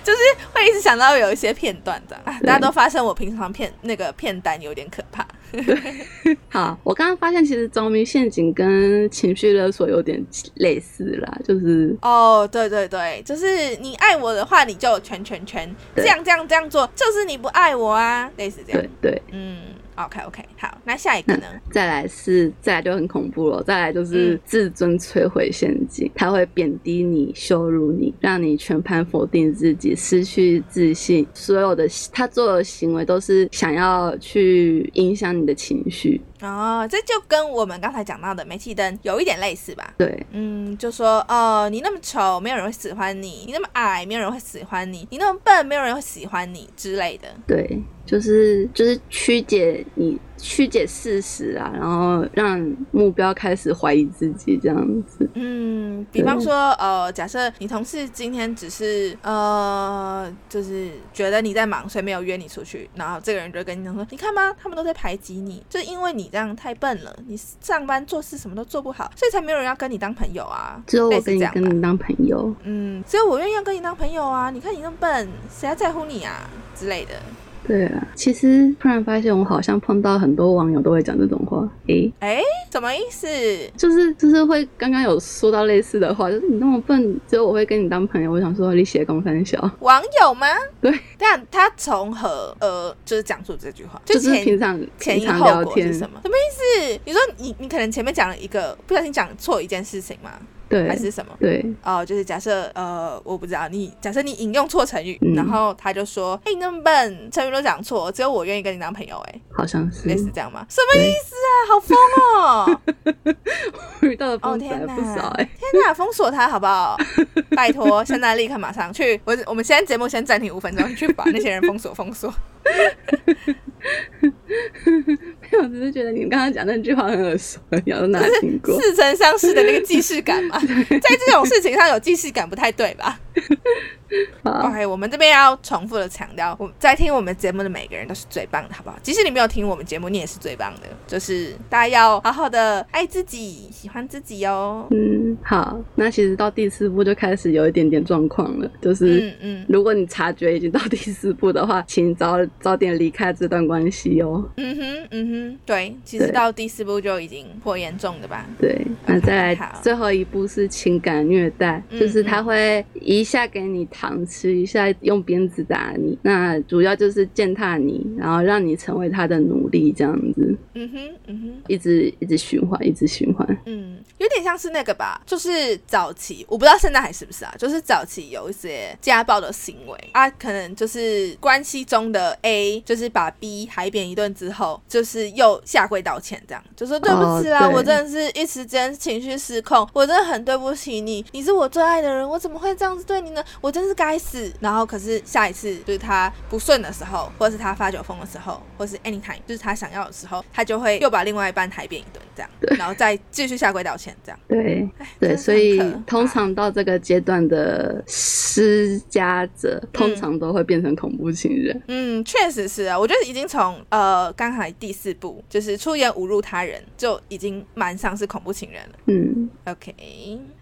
Speaker 1: 就是会一直想到有一些片段的，大家都发现我平常片那个片单有点可怕。
Speaker 2: 好，我刚刚发现其实着迷陷阱跟情绪勒索有点类似啦，就是
Speaker 1: 哦，对对对，就是你爱我的话，你就全全全这样这样这样做，就是你不爱我啊，类似这样，
Speaker 2: 对对，
Speaker 1: 嗯。OK OK，好，那下一个呢？
Speaker 2: 再来是再来就很恐怖了，再来就是自尊摧毁陷阱，他会贬低你、羞辱你，让你全盘否定自己，失去自信。所有的他做的行为都是想要去影响你的情绪。
Speaker 1: 哦，这就跟我们刚才讲到的煤气灯有一点类似吧？
Speaker 2: 对，
Speaker 1: 嗯，就说哦，你那么丑，没有人会喜欢你；你那么矮，没有人会喜欢你；你那么笨，没有人会喜欢你之类的。
Speaker 2: 对。就是就是曲解你曲解事实啊，然后让目标开始怀疑自己这样子。
Speaker 1: 嗯，比方说，呃，假设你同事今天只是呃，就是觉得你在忙，所以没有约你出去，然后这个人就跟你讲说：“你看吗？他们都在排挤你，就因为你这样太笨了，你上班做事什么都做不好，所以才没有人要跟你当朋友啊。”
Speaker 2: 只有我跟你跟你当朋友。
Speaker 1: 嗯，只有我愿意要跟你当朋友啊！你看你那么笨，谁还在乎你啊？之类的。
Speaker 2: 对啊，其实突然发现我好像碰到很多网友都会讲这种话。诶
Speaker 1: 诶，什么意思？
Speaker 2: 就是就是会刚刚有说到类似的话，就是你那么笨，只有我会跟你当朋友。我想说你写公三小
Speaker 1: 网友吗？
Speaker 2: 对，
Speaker 1: 但他从何呃就是讲出这句话？
Speaker 2: 就是平常
Speaker 1: 前因后果是什么？什么意思？你说你你可能前面讲了一个不小心讲错一件事情吗？
Speaker 2: 对，
Speaker 1: 还是什么？
Speaker 2: 对，
Speaker 1: 哦，就是假设，呃，我不知道，你假设你引用错成语，然后他就说，哎，你那么笨，成语都讲错，只有我愿意跟你当朋友，哎，
Speaker 2: 好像是
Speaker 1: 类似这样吗？什么意思啊？好疯哦！
Speaker 2: 遇到的哦天哪，
Speaker 1: 天哪，封锁他好不好？拜托，现在立刻马上去，我我们现在节目先暂停五分钟，去把那些人封锁封锁。
Speaker 2: 没有，只是觉得你刚刚讲那句话很耳熟，有哪听过？
Speaker 1: 似曾相识的那个既视感嘛，在这种事情上有既视感不太对吧？OK，我们这边要重复的强调，我在听我们节目的每个人都是最棒的，好不好？即使你没有听我们节目，你也是最棒的。就是大家要好好的爱自己，喜欢自己哦。
Speaker 2: 嗯，好。那其实到第四步就开始有一点点状况了，就是，嗯嗯，如果你察觉已经到第四步的话，请早早点离开这段关系
Speaker 1: 哦。嗯哼，嗯哼，对，其实到第四步就已经颇严重的吧？
Speaker 2: 对，那再来最后一步是情感虐待，就是他会一下给你。糖吃一下，用鞭子打你，那主要就是践踏你，然后让你成为他的奴隶，这样子。嗯哼，嗯哼，一直一直循环，一直循环。
Speaker 1: 嗯，有点像是那个吧，就是早期，我不知道现在还是不是啊，就是早期有一些家暴的行为啊，可能就是关系中的 A，就是把 B 海扁一顿之后，就是又下跪道歉，这样就说对不起啦，我真的是一时间情绪失控，我真的很对不起你，你是我最爱的人，我怎么会这样子对你呢？我真。是该死。然后可是下一次就是他不顺的时候，或者是他发酒疯的时候，或是 anytime 就是他想要的时候，他就会又把另外一半抬扁一顿，这样，然后再继续下跪道歉，这样。
Speaker 2: 对，对，所以通常到这个阶段的施加者，通常都会变成恐怖情人。
Speaker 1: 嗯，确实是啊，我觉得已经从呃刚才第四部就是出言侮辱他人，就已经蛮像是恐怖情人了。嗯，OK，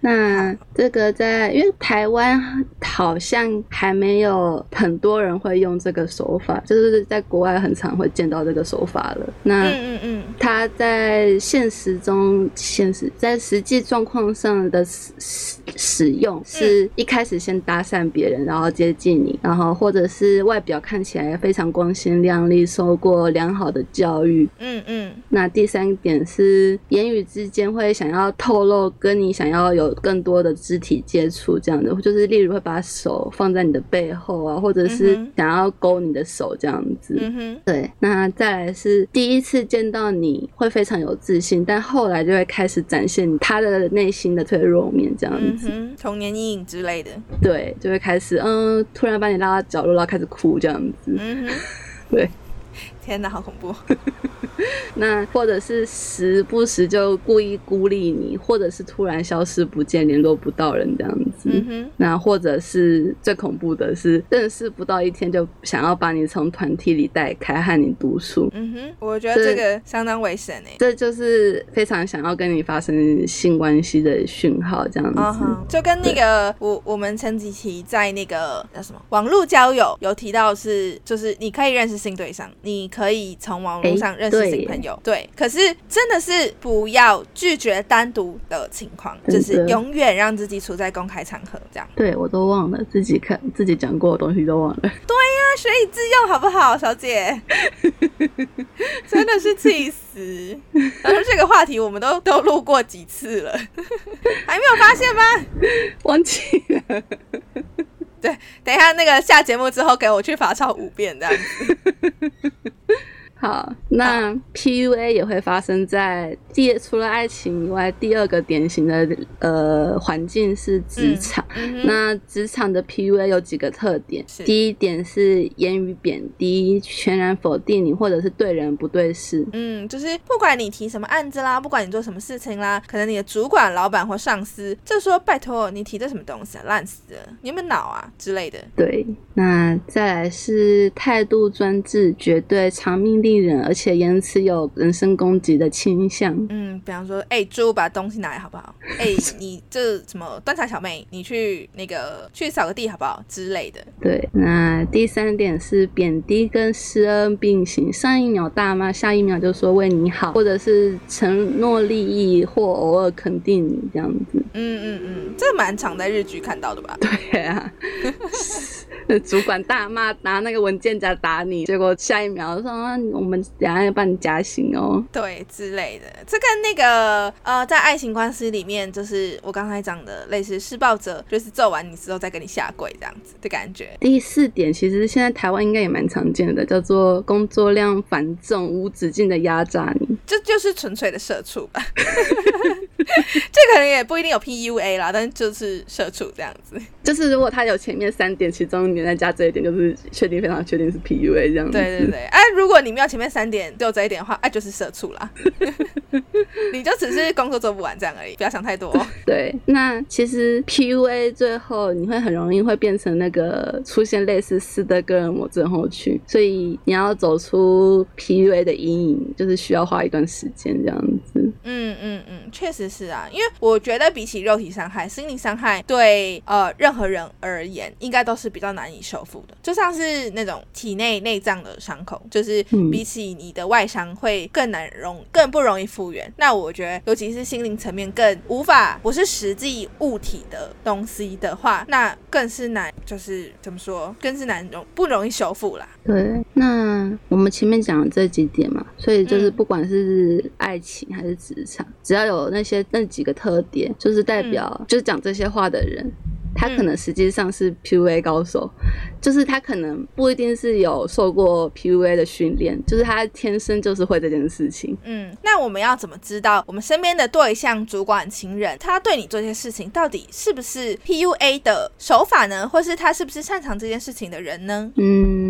Speaker 2: 那这个在因为台湾好像还没有很多人会用这个手法，就是在国外很常会见到这个手法了。那嗯嗯嗯，他在现实中，现实在实际状况上的使使用，是一开始先搭讪别人，然后接近你，然后或者是外表看起来非常光鲜亮丽，受过良好的教育。嗯嗯。那第三点是言语之间会想要透露跟你想要有更多的肢体接触，这样的，就是例如会把手放在你的背后啊，或者是想要勾你的手这样子。嗯哼。对，那再来是第一次见到你会非常有自信，但后来就会开始展现他的内心的脆弱面，这样子。
Speaker 1: 童年阴影之类的。
Speaker 2: 对，就会开始嗯，突然把你拉到角落，然后开始哭这样子。嗯哼。对。
Speaker 1: 天哪，好恐怖！
Speaker 2: 那或者是时不时就故意孤立你，或者是突然消失不见，联络不到人这样子。那或者是最恐怖的是，认识不到一天就想要把你从团体里带开，和你读书。
Speaker 1: 嗯哼，我觉得这个相当危险诶。
Speaker 2: 这就是非常想要跟你发生性关系的讯号，这样子。
Speaker 1: 就跟那个我我们前几期在那个叫什么网络交友有提到是，就是你可以认识新对象，你。可以从网络上认识新朋友，对。可是真的是不要拒绝单独的情况，就是永远让自己处在公开场合这样。
Speaker 2: 对我都忘了自己看自己讲过的东西都忘了。对
Speaker 1: 呀，学以致用好不好，小姐？真的是气死！而这个话题我们都都录过几次了，还没有发现吗？
Speaker 2: 忘记了。
Speaker 1: 对，等一下那个下节目之后，给我去罚抄五遍这样子。
Speaker 2: 好，那 PUA 也会发生在第除了爱情以外，第二个典型的呃环境是职场。那职场的 PUA 有几个特点，第一点是言语贬低、全然否定你，或者是对人不对事。
Speaker 1: 嗯，就是不管你提什么案子啦，不管你做什么事情啦，可能你的主管、老板或上司就说：“拜托，你提的什么东西啊，烂死了，你有没有脑啊？”之类的。
Speaker 2: 对，那再来是态度专制、绝对、长命而且言辞有人身攻击的倾向。
Speaker 1: 嗯，比方说，哎，猪把东西拿来好不好？哎，你这什么端茶小妹，你去那个去扫个地好不好之类的。
Speaker 2: 对，那第三点是贬低跟施恩并行，上一秒大妈，下一秒就说为你好，或者是承诺利益或偶尔肯定你这样子。
Speaker 1: 嗯嗯嗯，这蛮常在日剧看到的吧？
Speaker 2: 对啊。主管大骂，拿那个文件夹打你，结果下一秒说我们等下要帮你加薪哦，
Speaker 1: 对之类的。这跟那个呃，在爱情关系里面，就是我刚才讲的类似施暴者，就是揍完你之后再跟你下跪这样子的感觉。
Speaker 2: 第四点，其实现在台湾应该也蛮常见的，叫做工作量繁重，无止境的压榨你，
Speaker 1: 这就是纯粹的社畜吧。这可能也不一定有 PUA 啦，但就是社畜这样子。
Speaker 2: 就是如果他有前面三点，其中你再加这一点，就是确定非常确定是 PUA 这样子。
Speaker 1: 对对对，哎，如果你没有前面三点，只有这一点的话，哎，就是社畜啦。你就只是工作做不完这样而已，不要想太多。
Speaker 2: 对，那其实 PUA 最后你会很容易会变成那个出现类似斯德哥尔摩症候群，所以你要走出 PUA 的阴影，就是需要花一段时间这样子。
Speaker 1: 嗯嗯嗯，确实是啊，因为我觉得比起肉体伤害，心理伤害对呃任何人而言，应该都是比较难以修复的。就像是那种体内内脏的伤口，就是比起你的外伤会更难容，更不容易复原。那我觉得，尤其是心灵层面更无法不是实际物体的东西的话，那更是难，就是怎么说，更是难容不容易修复啦。
Speaker 2: 对，那我们前面讲了这几点嘛，所以就是不管是爱情还是职场，只要有那些那几个特点，就是代表就是讲这些话的人，他可能实际上是 PUA 高手，就是他可能不一定是有受过 PUA 的训练，就是他天生就是会这件事情。
Speaker 1: 嗯，那我们要怎么知道我们身边的对象、主管、情人，他对你做这些事情到底是不是 PUA 的手法呢？或是他是不是擅长这件事情的人呢？
Speaker 2: 嗯，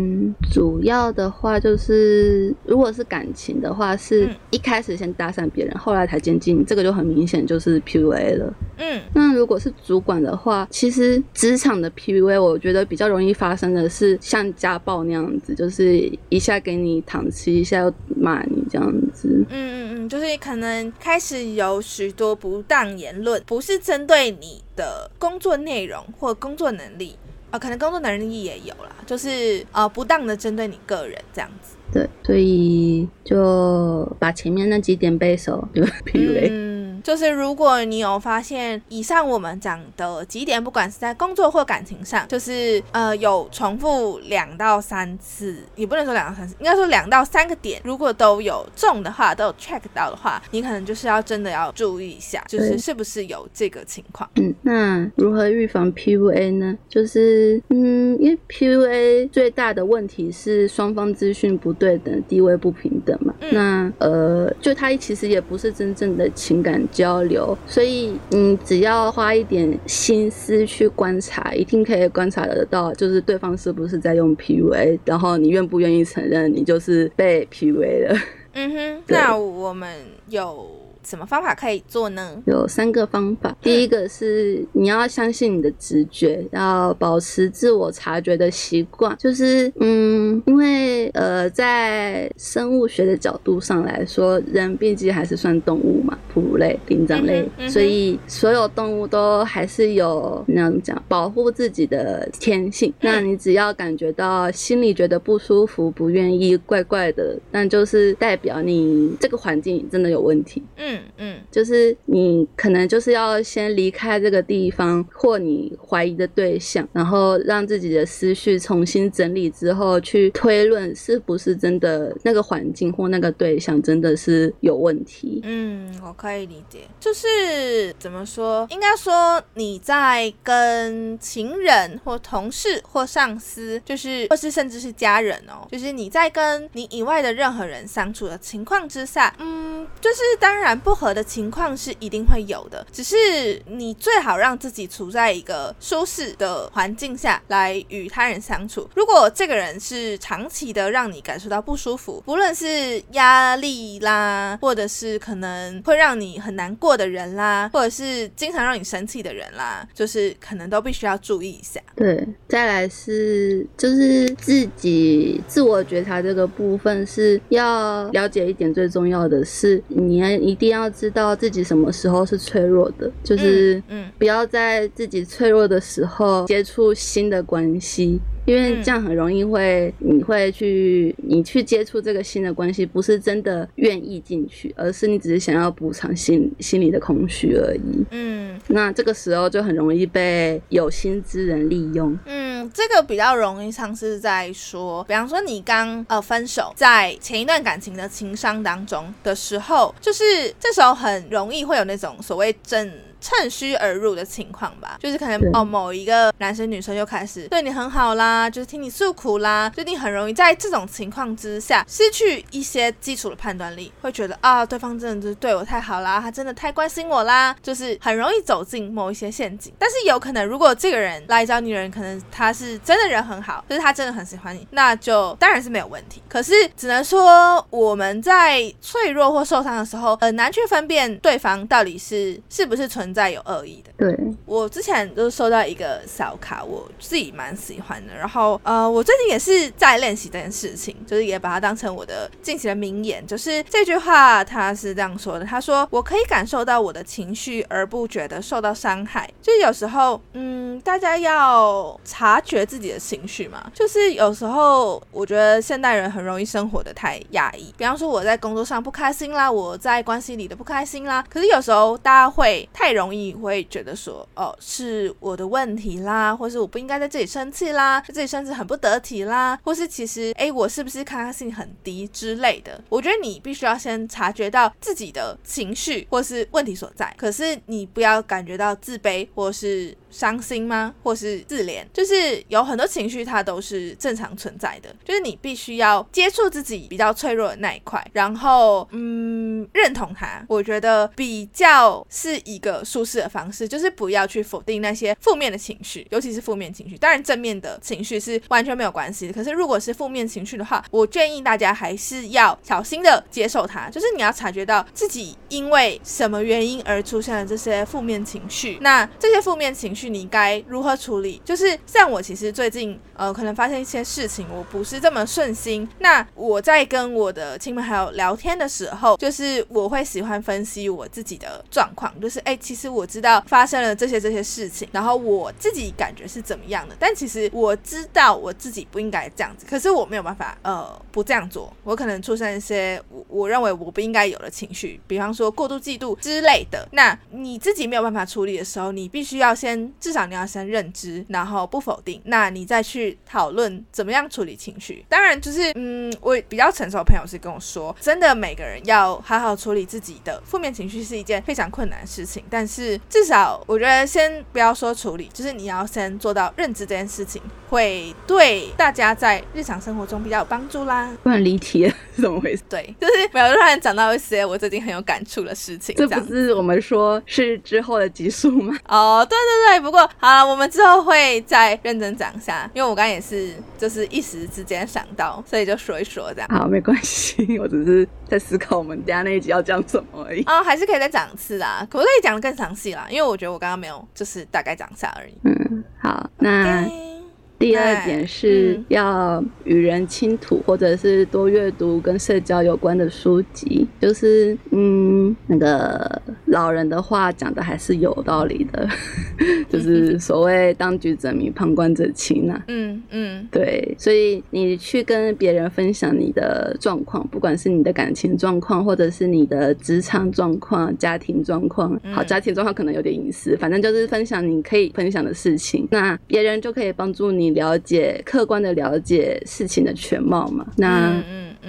Speaker 2: 主要的话就是，如果是感情的话，是一开始先搭讪别人，后来才接近，这个就很明显就是 PUA 了。嗯，那如果是主管的话，其实职场的 PUA，我觉得比较容易发生的是像家暴那样子，就是一下给你糖吃，一下又骂你这样子。嗯
Speaker 1: 嗯嗯，就是可能开始有许多不当言论，不是针对你的工作内容或工作能力，呃，可能工作能力也有啦，就是呃不当的针对你个人这样子。
Speaker 2: 对，所以就把前面那几点背熟，就 PUA。
Speaker 1: 就是如果你有发现以上我们讲的几点，不管是在工作或感情上，就是呃有重复两到三次，也不能说两到三次，应该说两到三个点，如果都有中的话，都有 check 到的话，你可能就是要真的要注意一下，就是是不是有这个情况。
Speaker 2: 嗯，那如何预防 PUA 呢？就是嗯，因为 PUA 最大的问题是双方资讯不对等，地位不平等嘛。那呃，就他其实也不是真正的情感。交流，所以你只要花一点心思去观察，一定可以观察得到，就是对方是不是在用 PUA，然后你愿不愿意承认你就是被 PUA 了。
Speaker 1: 嗯哼，那我们有。什么方法可以做呢？
Speaker 2: 有三个方法。第一个是你要相信你的直觉，要保持自我察觉的习惯。就是，嗯，因为呃，在生物学的角度上来说，人毕竟还是算动物嘛，哺乳类、灵长类，所以所有动物都还是有那样讲保护自己的天性。那你只要感觉到心里觉得不舒服、不愿意、怪怪的，那就是代表你这个环境真的有问题。嗯。嗯嗯，就是你可能就是要先离开这个地方，或你怀疑的对象，然后让自己的思绪重新整理之后，去推论是不是真的那个环境或那个对象真的是有问题。
Speaker 1: 嗯，我可以理解，就是怎么说，应该说你在跟情人或同事或上司，就是或是甚至是家人哦，就是你在跟你以外的任何人相处的情况之下，嗯，就是当然。不合的情况是一定会有的，只是你最好让自己处在一个舒适的环境下来与他人相处。如果这个人是长期的让你感受到不舒服，不论是压力啦，或者是可能会让你很难过的人啦，或者是经常让你生气的人啦，就是可能都必须要注意一下。
Speaker 2: 对，再来是就是自己自我觉察这个部分是要了解一点，最重要的是你要一定要。要知道自己什么时候是脆弱的，就是嗯，不要在自己脆弱的时候接触新的关系。因为这样很容易会，你会去，你去接触这个新的关系，不是真的愿意进去，而是你只是想要补偿心心里的空虚而已。嗯，那这个时候就很容易被有心之人利用。
Speaker 1: 嗯，这个比较容易像是在说，比方说你刚呃分手，在前一段感情的情商当中的时候，就是这时候很容易会有那种所谓正。趁虚而入的情况吧，就是可能哦，某一个男生女生又开始对你很好啦，就是听你诉苦啦，就你很容易在这种情况之下失去一些基础的判断力，会觉得啊，对方真的就是对我太好啦，他真的太关心我啦，就是很容易走进某一些陷阱。但是有可能，如果这个人来找你的人，可能他是真的人很好，就是他真的很喜欢你，那就当然是没有问题。可是只能说我们在脆弱或受伤的时候，很难去分辨对方到底是是不是存。在有恶意的，
Speaker 2: 对
Speaker 1: 我之前就收到一个小卡，我自己蛮喜欢的。然然后呃，我最近也是在练习这件事情，就是也把它当成我的近期的名言。就是这句话，他是这样说的：他说，我可以感受到我的情绪，而不觉得受到伤害。就是有时候，嗯，大家要察觉自己的情绪嘛。就是有时候，我觉得现代人很容易生活的太压抑。比方说，我在工作上不开心啦，我在关系里的不开心啦。可是有时候，大家会太。容易会觉得说，哦，是我的问题啦，或是我不应该在这里生气啦，自己甚至很不得体啦，或是其实，哎，我是不是抗压性很低之类的？我觉得你必须要先察觉到自己的情绪或是问题所在，可是你不要感觉到自卑或是。伤心吗？或是自怜？就是有很多情绪，它都是正常存在的。就是你必须要接触自己比较脆弱的那一块，然后嗯，认同它。我觉得比较是一个舒适的方式，就是不要去否定那些负面的情绪，尤其是负面情绪。当然，正面的情绪是完全没有关系的。可是，如果是负面情绪的话，我建议大家还是要小心的接受它。就是你要察觉到自己因为什么原因而出现了这些负面情绪，那这些负面情绪你该如何处理？就是像我其实最近呃，可能发生一些事情，我不是这么顺心。那我在跟我的亲朋好友聊天的时候，就是我会喜欢分析我自己的状况，就是哎，其实我知道发生了这些这些事情，然后我自己感觉是怎么样的，但其实我知道我自己不应该这样子，可是我没有办法呃不这样做，我可能出现一些我我认为我不应该有的情绪，比方说过度嫉妒之类的。那你自己没有办法处理的时候，你必须要先至少你要先认知，然后不否定，那你再去讨论怎么样处理情绪。当然，就是嗯，我比较成熟的朋友是跟我说，真的每个人要好好处理自己的负面情绪是一件非常困难的事情。但是至少我觉得先不要说处理，就是你要先做到认知这件事情，会对大家在日常生活中比较有帮助啦。
Speaker 2: 不然离题了，是怎么回事？
Speaker 1: 对，就是没有突然讲到一些我最近很有感触的事情。
Speaker 2: 这不是我们说是之后的集数吗？
Speaker 1: 哦，对对对，不过好了，我们之后会再认真讲一下，因为我刚刚也是就是一时之间想到，所以就说一说这样。
Speaker 2: 好，没关系，我只是在思考我们等下那一集要讲什么而已。
Speaker 1: 啊，还是可以再讲一次啦，可不可以讲的更详细啦？因为我觉得我刚刚没有，就是大概讲一下而已。
Speaker 2: 嗯，好，那。第二点是要与人倾吐，或者是多阅读跟社交有关的书籍。就是，嗯，那个老人的话讲的还是有道理的，就是所谓当局者迷，旁观者清啊。嗯嗯，对，所以你去跟别人分享你的状况，不管是你的感情状况，或者是你的职场状况、家庭状况，好，家庭状况可能有点隐私，反正就是分享你可以分享的事情，那别人就可以帮助你。你了解客观的了解事情的全貌嘛？那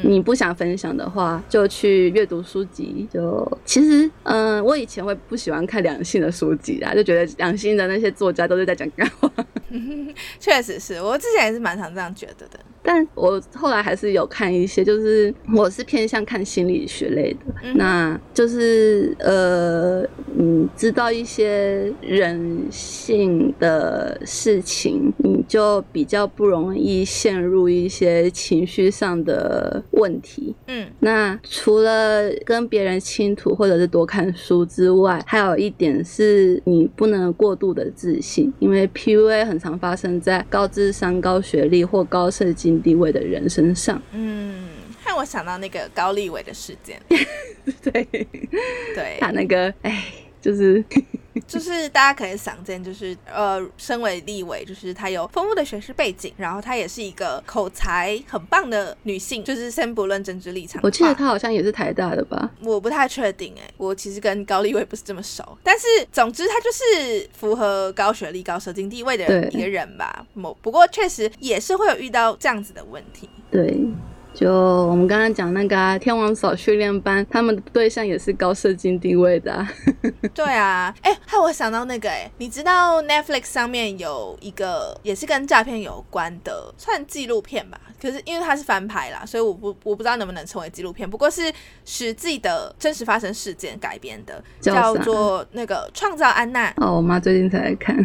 Speaker 2: 你不想分享的话，就去阅读书籍。就其实，嗯，我以前会不喜欢看两性的书籍啊，就觉得两性的那些作家都是在讲干话。
Speaker 1: 确实是我之前也是蛮常这样觉得的。
Speaker 2: 但我后来还是有看一些，就是我是偏向看心理学类的，那就是呃嗯，知道一些人性的事情，你就比较不容易陷入一些情绪上的问题。嗯，那除了跟别人倾吐或者是多看书之外，还有一点是你不能过度的自信，因为 PUA 很常发生在高智商、高学历或高社经。地位的人身上，
Speaker 1: 嗯，让我想到那个高立伟的事件，
Speaker 2: 对，
Speaker 1: 对。
Speaker 2: 他那个，哎，就是
Speaker 1: 就是大家可以想见，就是呃，身为立委，就是她有丰富的学识背景，然后她也是一个口才很棒的女性，就是先不论政治立场，
Speaker 2: 我记得她好像也是台大的吧，
Speaker 1: 我不太确定，哎，我其实跟高立伟不是这么熟，但是总之她就是符合高学历、高社经地位的一个人吧，某不过确实也是会有遇到这样子的问题，
Speaker 2: 对。就我们刚刚讲那个天王嫂训练班，他们的对象也是高射精地位的。
Speaker 1: 对啊，哎，害我想到那个，哎，你知道 Netflix 上面有一个也是跟诈骗有关的，算纪录片吧？可是因为它是翻拍啦，所以我不我不知道能不能称为纪录片。不过是实际的真实发生事件改编的，叫做那个创造安娜。
Speaker 2: 哦，我妈最近才来看。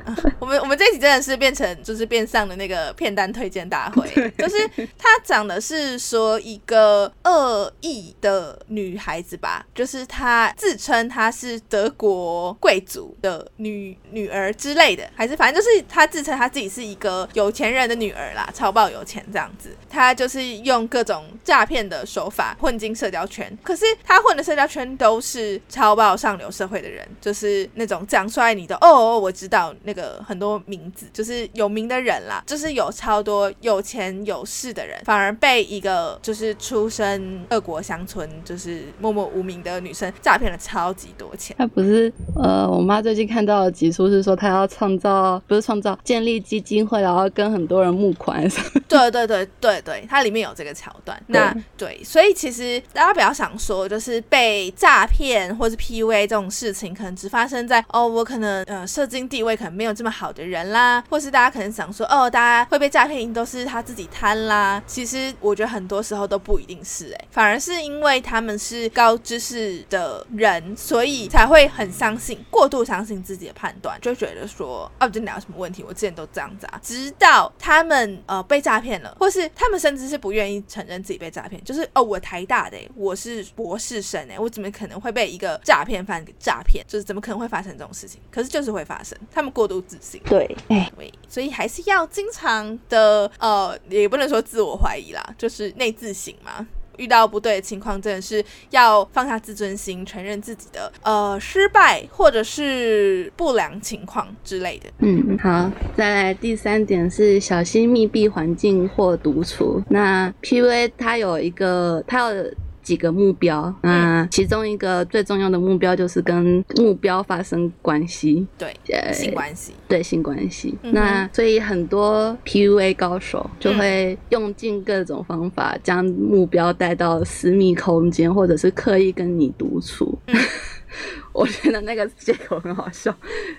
Speaker 1: 我们我们这集真的是变成就是变相的那个片单推荐大会，就是他讲的是说一个恶意的女孩子吧，就是她自称她是德国贵族的女女儿之类的，还是反正就是她自称她自己是一个有钱人的女儿啦，超爆有钱这样子。她就是用各种诈骗的手法混进社交圈，可是她混的社交圈都是超爆上流社会的人，就是那种讲出来你的哦，我知道。那个很多名字，就是有名的人啦，就是有超多有钱有势的人，反而被一个就是出身恶国乡村，就是默默无名的女生诈骗了超级多钱。
Speaker 2: 她不是呃，我妈最近看到的集数是说，她要创造不是创造建立基金会，然后跟很多人募款。
Speaker 1: 对对对对对，它里面有这个桥段。那对，所以其实大家不要想说，就是被诈骗或是 PUA 这种事情，可能只发生在哦，我可能呃，社经地位可能没有这么好的人啦，或是大家可能想说，哦，大家会被诈骗，都是他自己贪啦。其实我觉得很多时候都不一定是，哎，反而是因为他们是高知识的人，所以才会很相信，过度相信自己的判断，就觉得说，哦，这哪有什么问题？我之前都这样子啊。直到他们呃被诈骗了，或是他们甚至是不愿意承认自己被诈骗，就是哦，我台大的，我是博士生哎，我怎么可能会被一个诈骗犯给诈骗？就是怎么可能会发生这种事情？可是就是会发生，他们过度自信。
Speaker 2: 对，哎，
Speaker 1: 所以还是要经常的呃，也不能说自我怀疑啦，就是内自省嘛。遇到不对的情况，真的是要放下自尊心，承认自己的呃失败或者是不良情况之类的。
Speaker 2: 嗯，好，再来第三点是小心密闭环境或独处。那 PUA 它有一个，它有。几个目标，嗯，其中一个最重要的目标就是跟目标发生关系，
Speaker 1: 对，性关系，
Speaker 2: 对性关系。那所以很多 PUA 高手就会用尽各种方法，将目标带到私密空间，或者是刻意跟你独处。我觉得那个借口很好笑，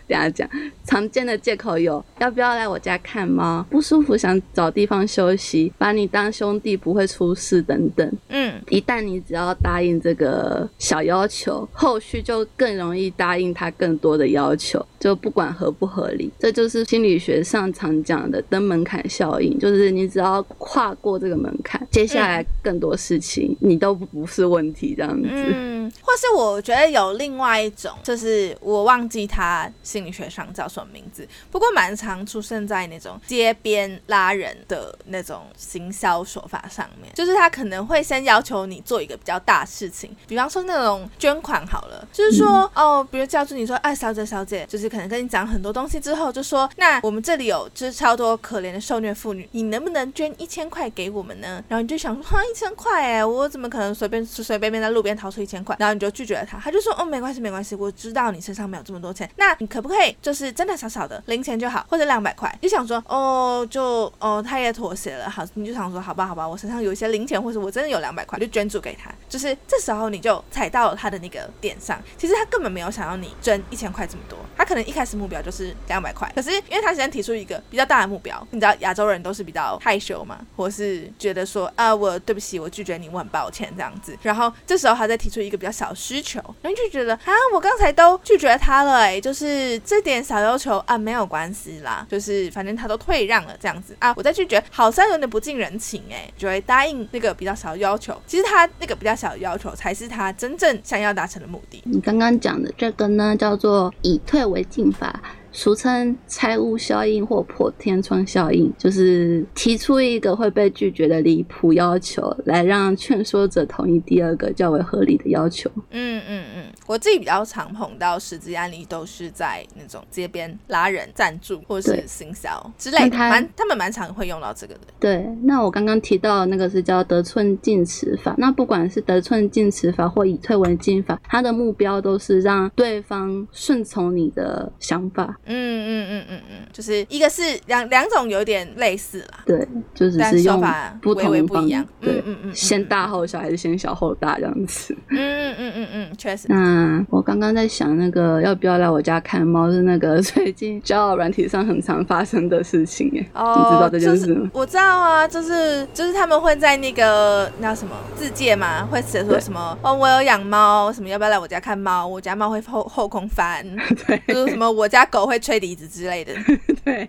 Speaker 2: 等下讲。常见的借口有：要不要来我家看猫？不舒服想找地方休息，把你当兄弟不会出事等等。嗯，一旦你只要答应这个小要求，后续就更容易答应他更多的要求，就不管合不合理。这就是心理学上常讲的登门槛效应，就是你只要跨过这个门槛，接下来更多事情你都不是问题，这样子。
Speaker 1: 嗯，或是我觉得有另外。一种就是我忘记他心理学上叫什么名字，不过蛮常出现在那种街边拉人的那种行销手法上面，就是他可能会先要求你做一个比较大事情，比方说那种捐款好了，就是说哦，比如叫住你说，哎，小姐小姐，就是可能跟你讲很多东西之后，就说那我们这里有就是超多可怜的受虐妇女，你能不能捐一千块给我们呢？然后你就想说，哈，一千块哎，我怎么可能随便随随便便在路边掏出一千块？然后你就拒绝了他，他就说，哦，没关系没。关系，关系我知道你身上没有这么多钱，那你可不可以就是真的少少的零钱就好，或者两百块？你想说哦，就哦，他也妥协了，好，你就想说好吧，好吧，我身上有一些零钱，或者我真的有两百块，就捐助给他。就是这时候你就踩到了他的那个点上，其实他根本没有想要你捐一千块这么多，他可能一开始目标就是两百块，可是因为他先提出一个比较大的目标，你知道亚洲人都是比较害羞嘛，或是觉得说啊，我对不起，我拒绝你，我很抱歉这样子。然后这时候他再提出一个比较小的需求，然后就觉得啊。那我刚才都拒绝他了，哎，就是这点小要求啊，没有关系啦，就是反正他都退让了这样子啊，我再拒绝好像有点不近人情，哎，就会答应那个比较小的要求。其实他那个比较小的要求才是他真正想要达成的目的。
Speaker 2: 你刚刚讲的这个呢，叫做以退为进法。俗称拆屋效应或破天窗效应，就是提出一个会被拒绝的离谱要求，来让劝说者同意第二个较为合理的要求。
Speaker 1: 嗯嗯嗯，我自己比较常碰到实际案例，都是在那种街边拉人赞助或者是行销之类的，蛮他们蛮常会用到这个的。
Speaker 2: 对，那我刚刚提到那个是叫得寸进尺法，那不管是得寸进尺法或以退为进法，它的目标都是让对方顺从你的想法。嗯嗯
Speaker 1: 嗯嗯嗯，就是一个是两两种有点类似啦，
Speaker 2: 对，就只是用不同
Speaker 1: 不一样，
Speaker 2: 对，嗯嗯，先大后小还是先小后大这样子，
Speaker 1: 嗯嗯嗯嗯嗯，确实。
Speaker 2: 那我刚刚在想那个要不要来我家看猫，是那个最近交友软体上很常发生的事情哎，你知道这件事吗？
Speaker 1: 我知道啊，就是就是他们会在那个那什么自介嘛，会写说什么哦，我有养猫，什么要不要来我家看猫？我家猫会后后空翻，
Speaker 2: 对，
Speaker 1: 就是什么我家狗会。吹笛子之类的，
Speaker 2: 对。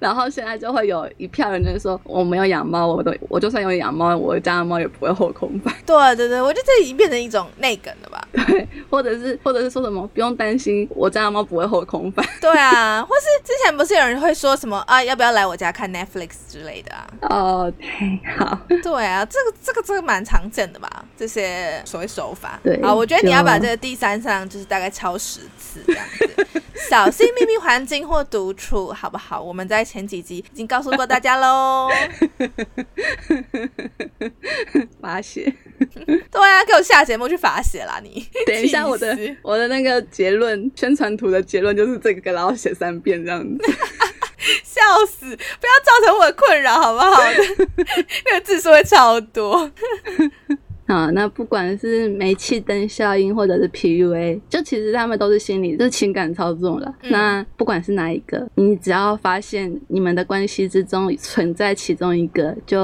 Speaker 2: 然后现在就会有一票人就说：“我没有养猫，我都我就算有养猫，我家的猫也不会后空翻。”
Speaker 1: 对对对，我觉得这已经变成一种内梗了吧？
Speaker 2: 对，或者是或者是说什么不用担心，我家的猫不会后空翻。
Speaker 1: 对啊，或是之前不是有人会说什么啊，要不要来我家看 Netflix 之类的啊？
Speaker 2: 哦，好。
Speaker 1: 对啊，这个这个这个蛮常见的吧？这些所谓手法。
Speaker 2: 对，
Speaker 1: 啊，我觉得你要把这个第三项就是大概抄十次这样子。小心秘密环境或独处，好不好？我们在前几集已经告诉过大家喽。
Speaker 2: 罚写。
Speaker 1: 对啊，给我下节目去罚写啦！你
Speaker 2: 等一下，我的我的那个结论宣传图的结论就是这个，然后写三遍这样子。
Speaker 1: 笑死！不要造成我的困扰，好不好？那个字数会超多。
Speaker 2: 啊，那不管是煤气灯效应或者是 PUA，就其实他们都是心理，就是情感操纵了。那不管是哪一个，你只要发现你们的关系之中存在其中一个，就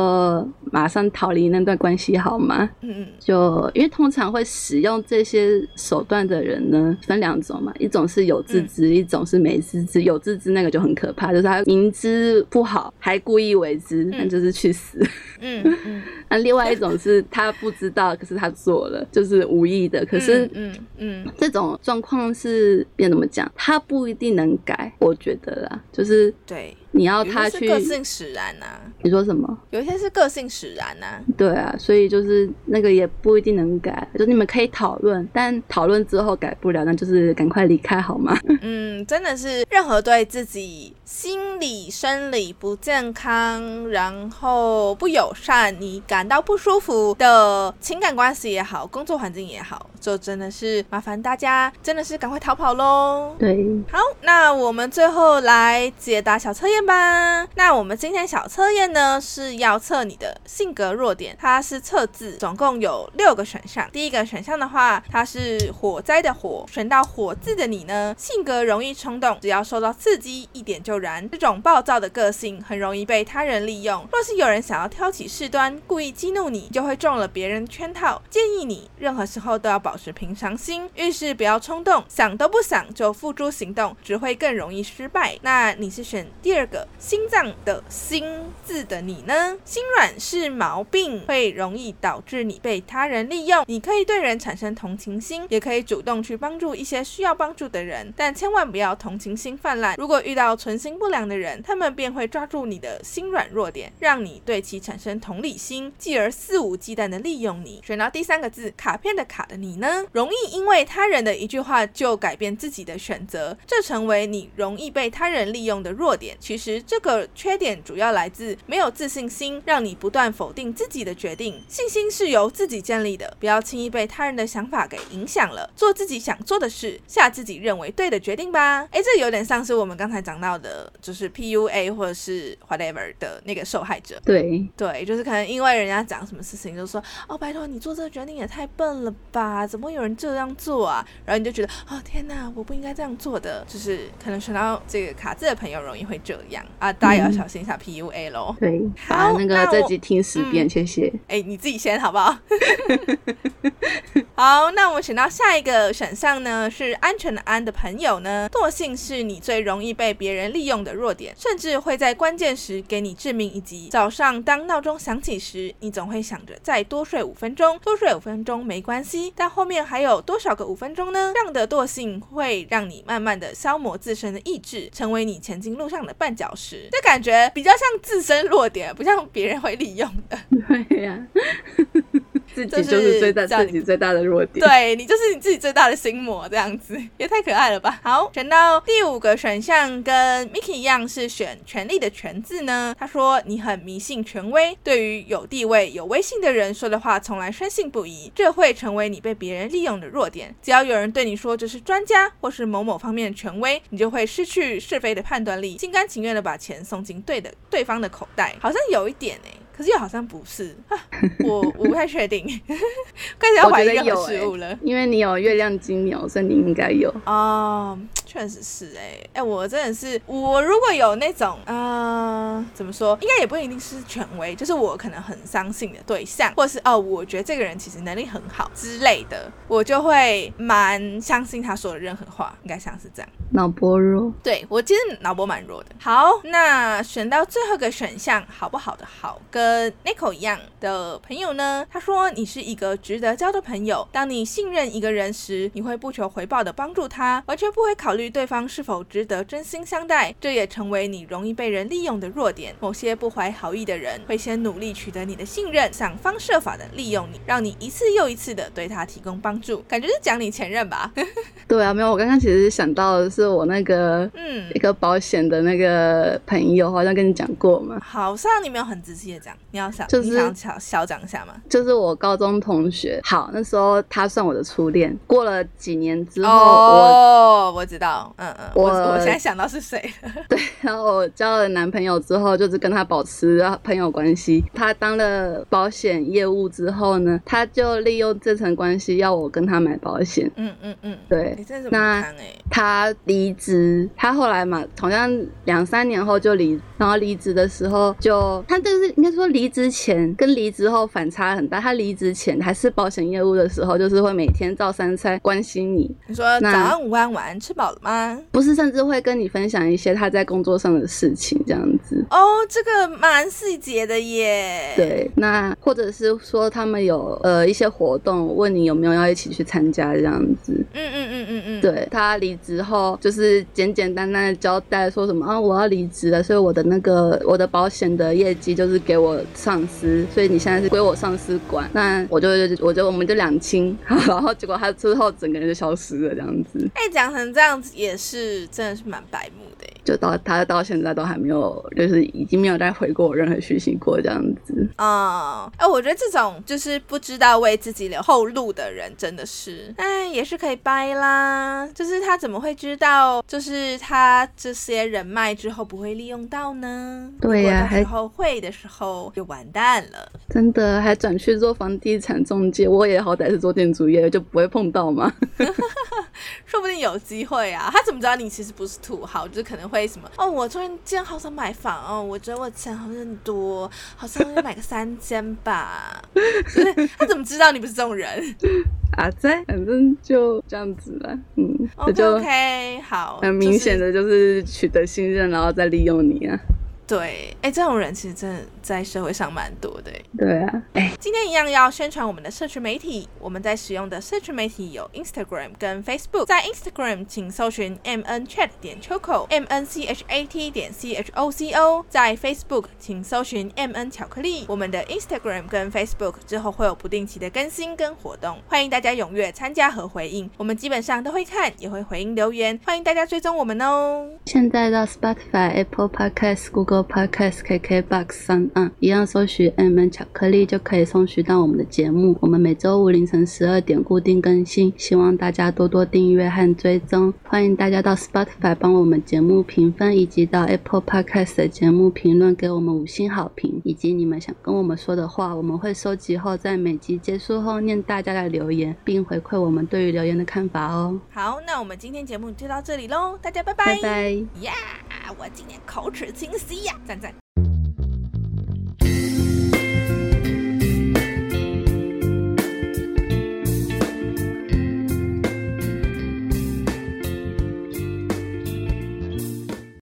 Speaker 2: 马上逃离那段关系，好吗？嗯嗯。就因为通常会使用这些手段的人呢，分两种嘛，一种是有自知，一种是没自知。有自知那个就很可怕，就是他明知不好还故意为之，那就是去死。嗯嗯。那另外一种是他不知道，可是他做了，就是无意的。可是，嗯嗯，这种状况是变怎么讲？他不一定能改，我觉得啦，就是
Speaker 1: 对。
Speaker 2: 你要他去
Speaker 1: 个性使然呐？
Speaker 2: 你说什么？
Speaker 1: 有一些是个性使然呐。
Speaker 2: 对啊，所以就是那个也不一定能改，就你们可以讨论，但讨论之后改不了，那就是赶快离开好吗？
Speaker 1: 嗯，真的是任何对自己心理、生理不健康，然后不友善，你感到不舒服的情感关系也好，工作环境也好，就真的是麻烦大家，真的是赶快逃跑喽。
Speaker 2: 对，
Speaker 1: 好，那我们最后来解答小测验。吧，那我们今天小测验呢是要测你的性格弱点，它是测字，总共有六个选项。第一个选项的话，它是火灾的火，选到火字的你呢，性格容易冲动，只要受到刺激一点就然，这种暴躁的个性很容易被他人利用。若是有人想要挑起事端，故意激怒你，就会中了别人圈套。建议你任何时候都要保持平常心，遇事不要冲动，想都不想就付诸行动，只会更容易失败。那你是选第二？个心脏的心字的你呢？心软是毛病，会容易导致你被他人利用。你可以对人产生同情心，也可以主动去帮助一些需要帮助的人，但千万不要同情心泛滥。如果遇到存心不良的人，他们便会抓住你的心软弱点，让你对其产生同理心，继而肆无忌惮的利用你。选到第三个字卡片的卡的你呢？容易因为他人的一句话就改变自己的选择，这成为你容易被他人利用的弱点。其实。这个缺点主要来自没有自信心，让你不断否定自己的决定。信心是由自己建立的，不要轻易被他人的想法给影响了。做自己想做的事，下自己认为对的决定吧。哎，这有点像是我们刚才讲到的，就是 PUA 或者是 whatever 的那个受害者。
Speaker 2: 对
Speaker 1: 对，就是可能因为人家讲什么事情，就说哦，拜托你做这个决定也太笨了吧？怎么会有人这样做啊？然后你就觉得哦，天哪，我不应该这样做的。就是可能选到这个卡字的朋友容易会这样。啊，大家也要小心一下 PUA 喽。
Speaker 2: 对，好，那个这集听十遍，谢谢。
Speaker 1: 哎，你自己先好不好？好，那我们选到下一个选项呢，是安全的安的朋友呢，惰性是你最容易被别人利利用的弱点，甚至会在关键时给你致命一击。早上当闹钟响起时，你总会想着再多睡五分钟，多睡五分钟没关系，但后面还有多少个五分钟呢？这样的惰性会让你慢慢的消磨自身的意志，成为你前进路上的绊脚石。这感觉比较像自身弱点，不像别人会利用的。
Speaker 2: 对呀。自己就是最大自己最大的弱点，
Speaker 1: 对你就是你自己最大的心魔，这样子也太可爱了吧！好，选到第五个选项跟 Miki 一样是选权力的权字呢。他说你很迷信权威，对于有地位有威信的人说的话从来深信不疑，这会成为你被别人利用的弱点。只要有人对你说这是专家或是某某方面的权威，你就会失去是非的判断力，心甘情愿的把钱送进对的对方的口袋，好像有一点哎。可是又好像不是，我我不太确定，开始要怀疑任何事物了。
Speaker 2: 因为你有月亮金牛，所以你应该有
Speaker 1: 哦，确实是哎哎，我真的是，我如果有那种啊，怎么说，应该也不一定是权威，就是我可能很相信的对象，或是哦，我觉得这个人其实能力很好之类的，我就会蛮相信他说的任何话，应该像是这样。
Speaker 2: 脑波弱，
Speaker 1: 对我其实脑波蛮弱的。好，那选到最后一个选项，好不好的好跟。和 Nico 一样的朋友呢，他说你是一个值得交的朋友。当你信任一个人时，你会不求回报的帮助他，完全不会考虑对方是否值得真心相待。这也成为你容易被人利用的弱点。某些不怀好意的人会先努力取得你的信任，想方设法的利用你，让你一次又一次的对他提供帮助。感觉是讲你前任吧？
Speaker 2: 对啊，没有，我刚刚其实想到的是我那个嗯一个保险的那个朋友，好像跟你讲过嘛。
Speaker 1: 好像你没有很仔细的讲，你要想就是想小小讲一下吗。
Speaker 2: 就是我高中同学，好，那时候他算我的初恋。过了几年之后，哦，
Speaker 1: 我知道，嗯嗯，我我现在想到是谁。
Speaker 2: 对，然后我交了男朋友之后，就是跟他保持朋友关系。他当了保险业务之后呢，他就利用这层关系要我跟他买保险。嗯嗯嗯，对。那他离职，他后来嘛，好像两三年后就离，然后离职的时候就他就是应该说离职前跟离职后反差很大。他离职前还是保险业务的时候，就是会每天照三餐关心你。
Speaker 1: 你说早安、午安、晚安，吃饱了吗？
Speaker 2: 不是，甚至会跟你分享一些他在工作上的事情，这样子。
Speaker 1: 哦，这个蛮细节的耶。
Speaker 2: 对，那或者是说他们有呃一些活动，问你有没有要一起去参加这样子。嗯嗯嗯嗯嗯。对他离职后，就是简简单单的交代说什么啊，我要离职了，所以我的那个我的保险的业绩就是给我上司，所以你现在是归我上司管。那我就我就我们就两清，然后结果他之后整个人就消失了这样子。
Speaker 1: 哎，讲成这样子也是真的是蛮白目的。
Speaker 2: 就到他到现在都还没有，就是已经没有再回过我任何讯息过这样子。
Speaker 1: 啊，哎，我觉得这种就是不知道为自己留后路的人，真的是，哎，也是可以掰啦。就是他怎么会知道，就是他这些人脉之后不会利用到呢？
Speaker 2: 对呀，
Speaker 1: 到时候会的时候就完蛋了。
Speaker 2: 真的，还转去做房地产中介，我也好歹是做建筑业，就不会碰到嘛？
Speaker 1: 说不定有机会啊。他怎么知道你其实不是土豪？就是可能。会什么？哦，我突然间好想买房哦，我觉得我钱好像多，好像要买个三间吧。他怎么知道你不是这种人？
Speaker 2: 啊，在，反正就这样子了。嗯
Speaker 1: ，OK，好，
Speaker 2: 很明显的就是取得信任，然后再利用你啊。
Speaker 1: 对，哎，这种人其实真的在社会上蛮多的。
Speaker 2: 对啊，哎，
Speaker 1: 今天一样要宣传我们的社群媒体。我们在使用的社群媒体有 Instagram 跟 Facebook。在 Instagram 请搜寻 mn chat 点 choco m n c h a t 点 c h o c o。在 Facebook 请搜寻 mn 巧克力。我们的 Instagram 跟 Facebook 之后会有不定期的更新跟活动，欢迎大家踊跃参加和回应。我们基本上都会看，也会回应留言，欢迎大家追踪我们哦。
Speaker 2: 现在到 Spotify、Apple Podcast、Google。Podcast KK Box 上岸，一样搜寻 M N 巧克力就可以搜寻到我们的节目。我们每周五凌晨十二点固定更新，希望大家多多订阅和追踪。欢迎大家到 Spotify 帮我们节目评分，以及到 Apple Podcast 的节目评论给我们五星好评，以及你们想跟我们说的话，我们会收集后在每集结束后念大家的留言，并回馈我们对于留言的看法哦。
Speaker 1: 好，那我们今天节目就到这里喽，大家拜拜。
Speaker 2: 拜拜。
Speaker 1: 呀，我今天口齿清晰呀。赞赞。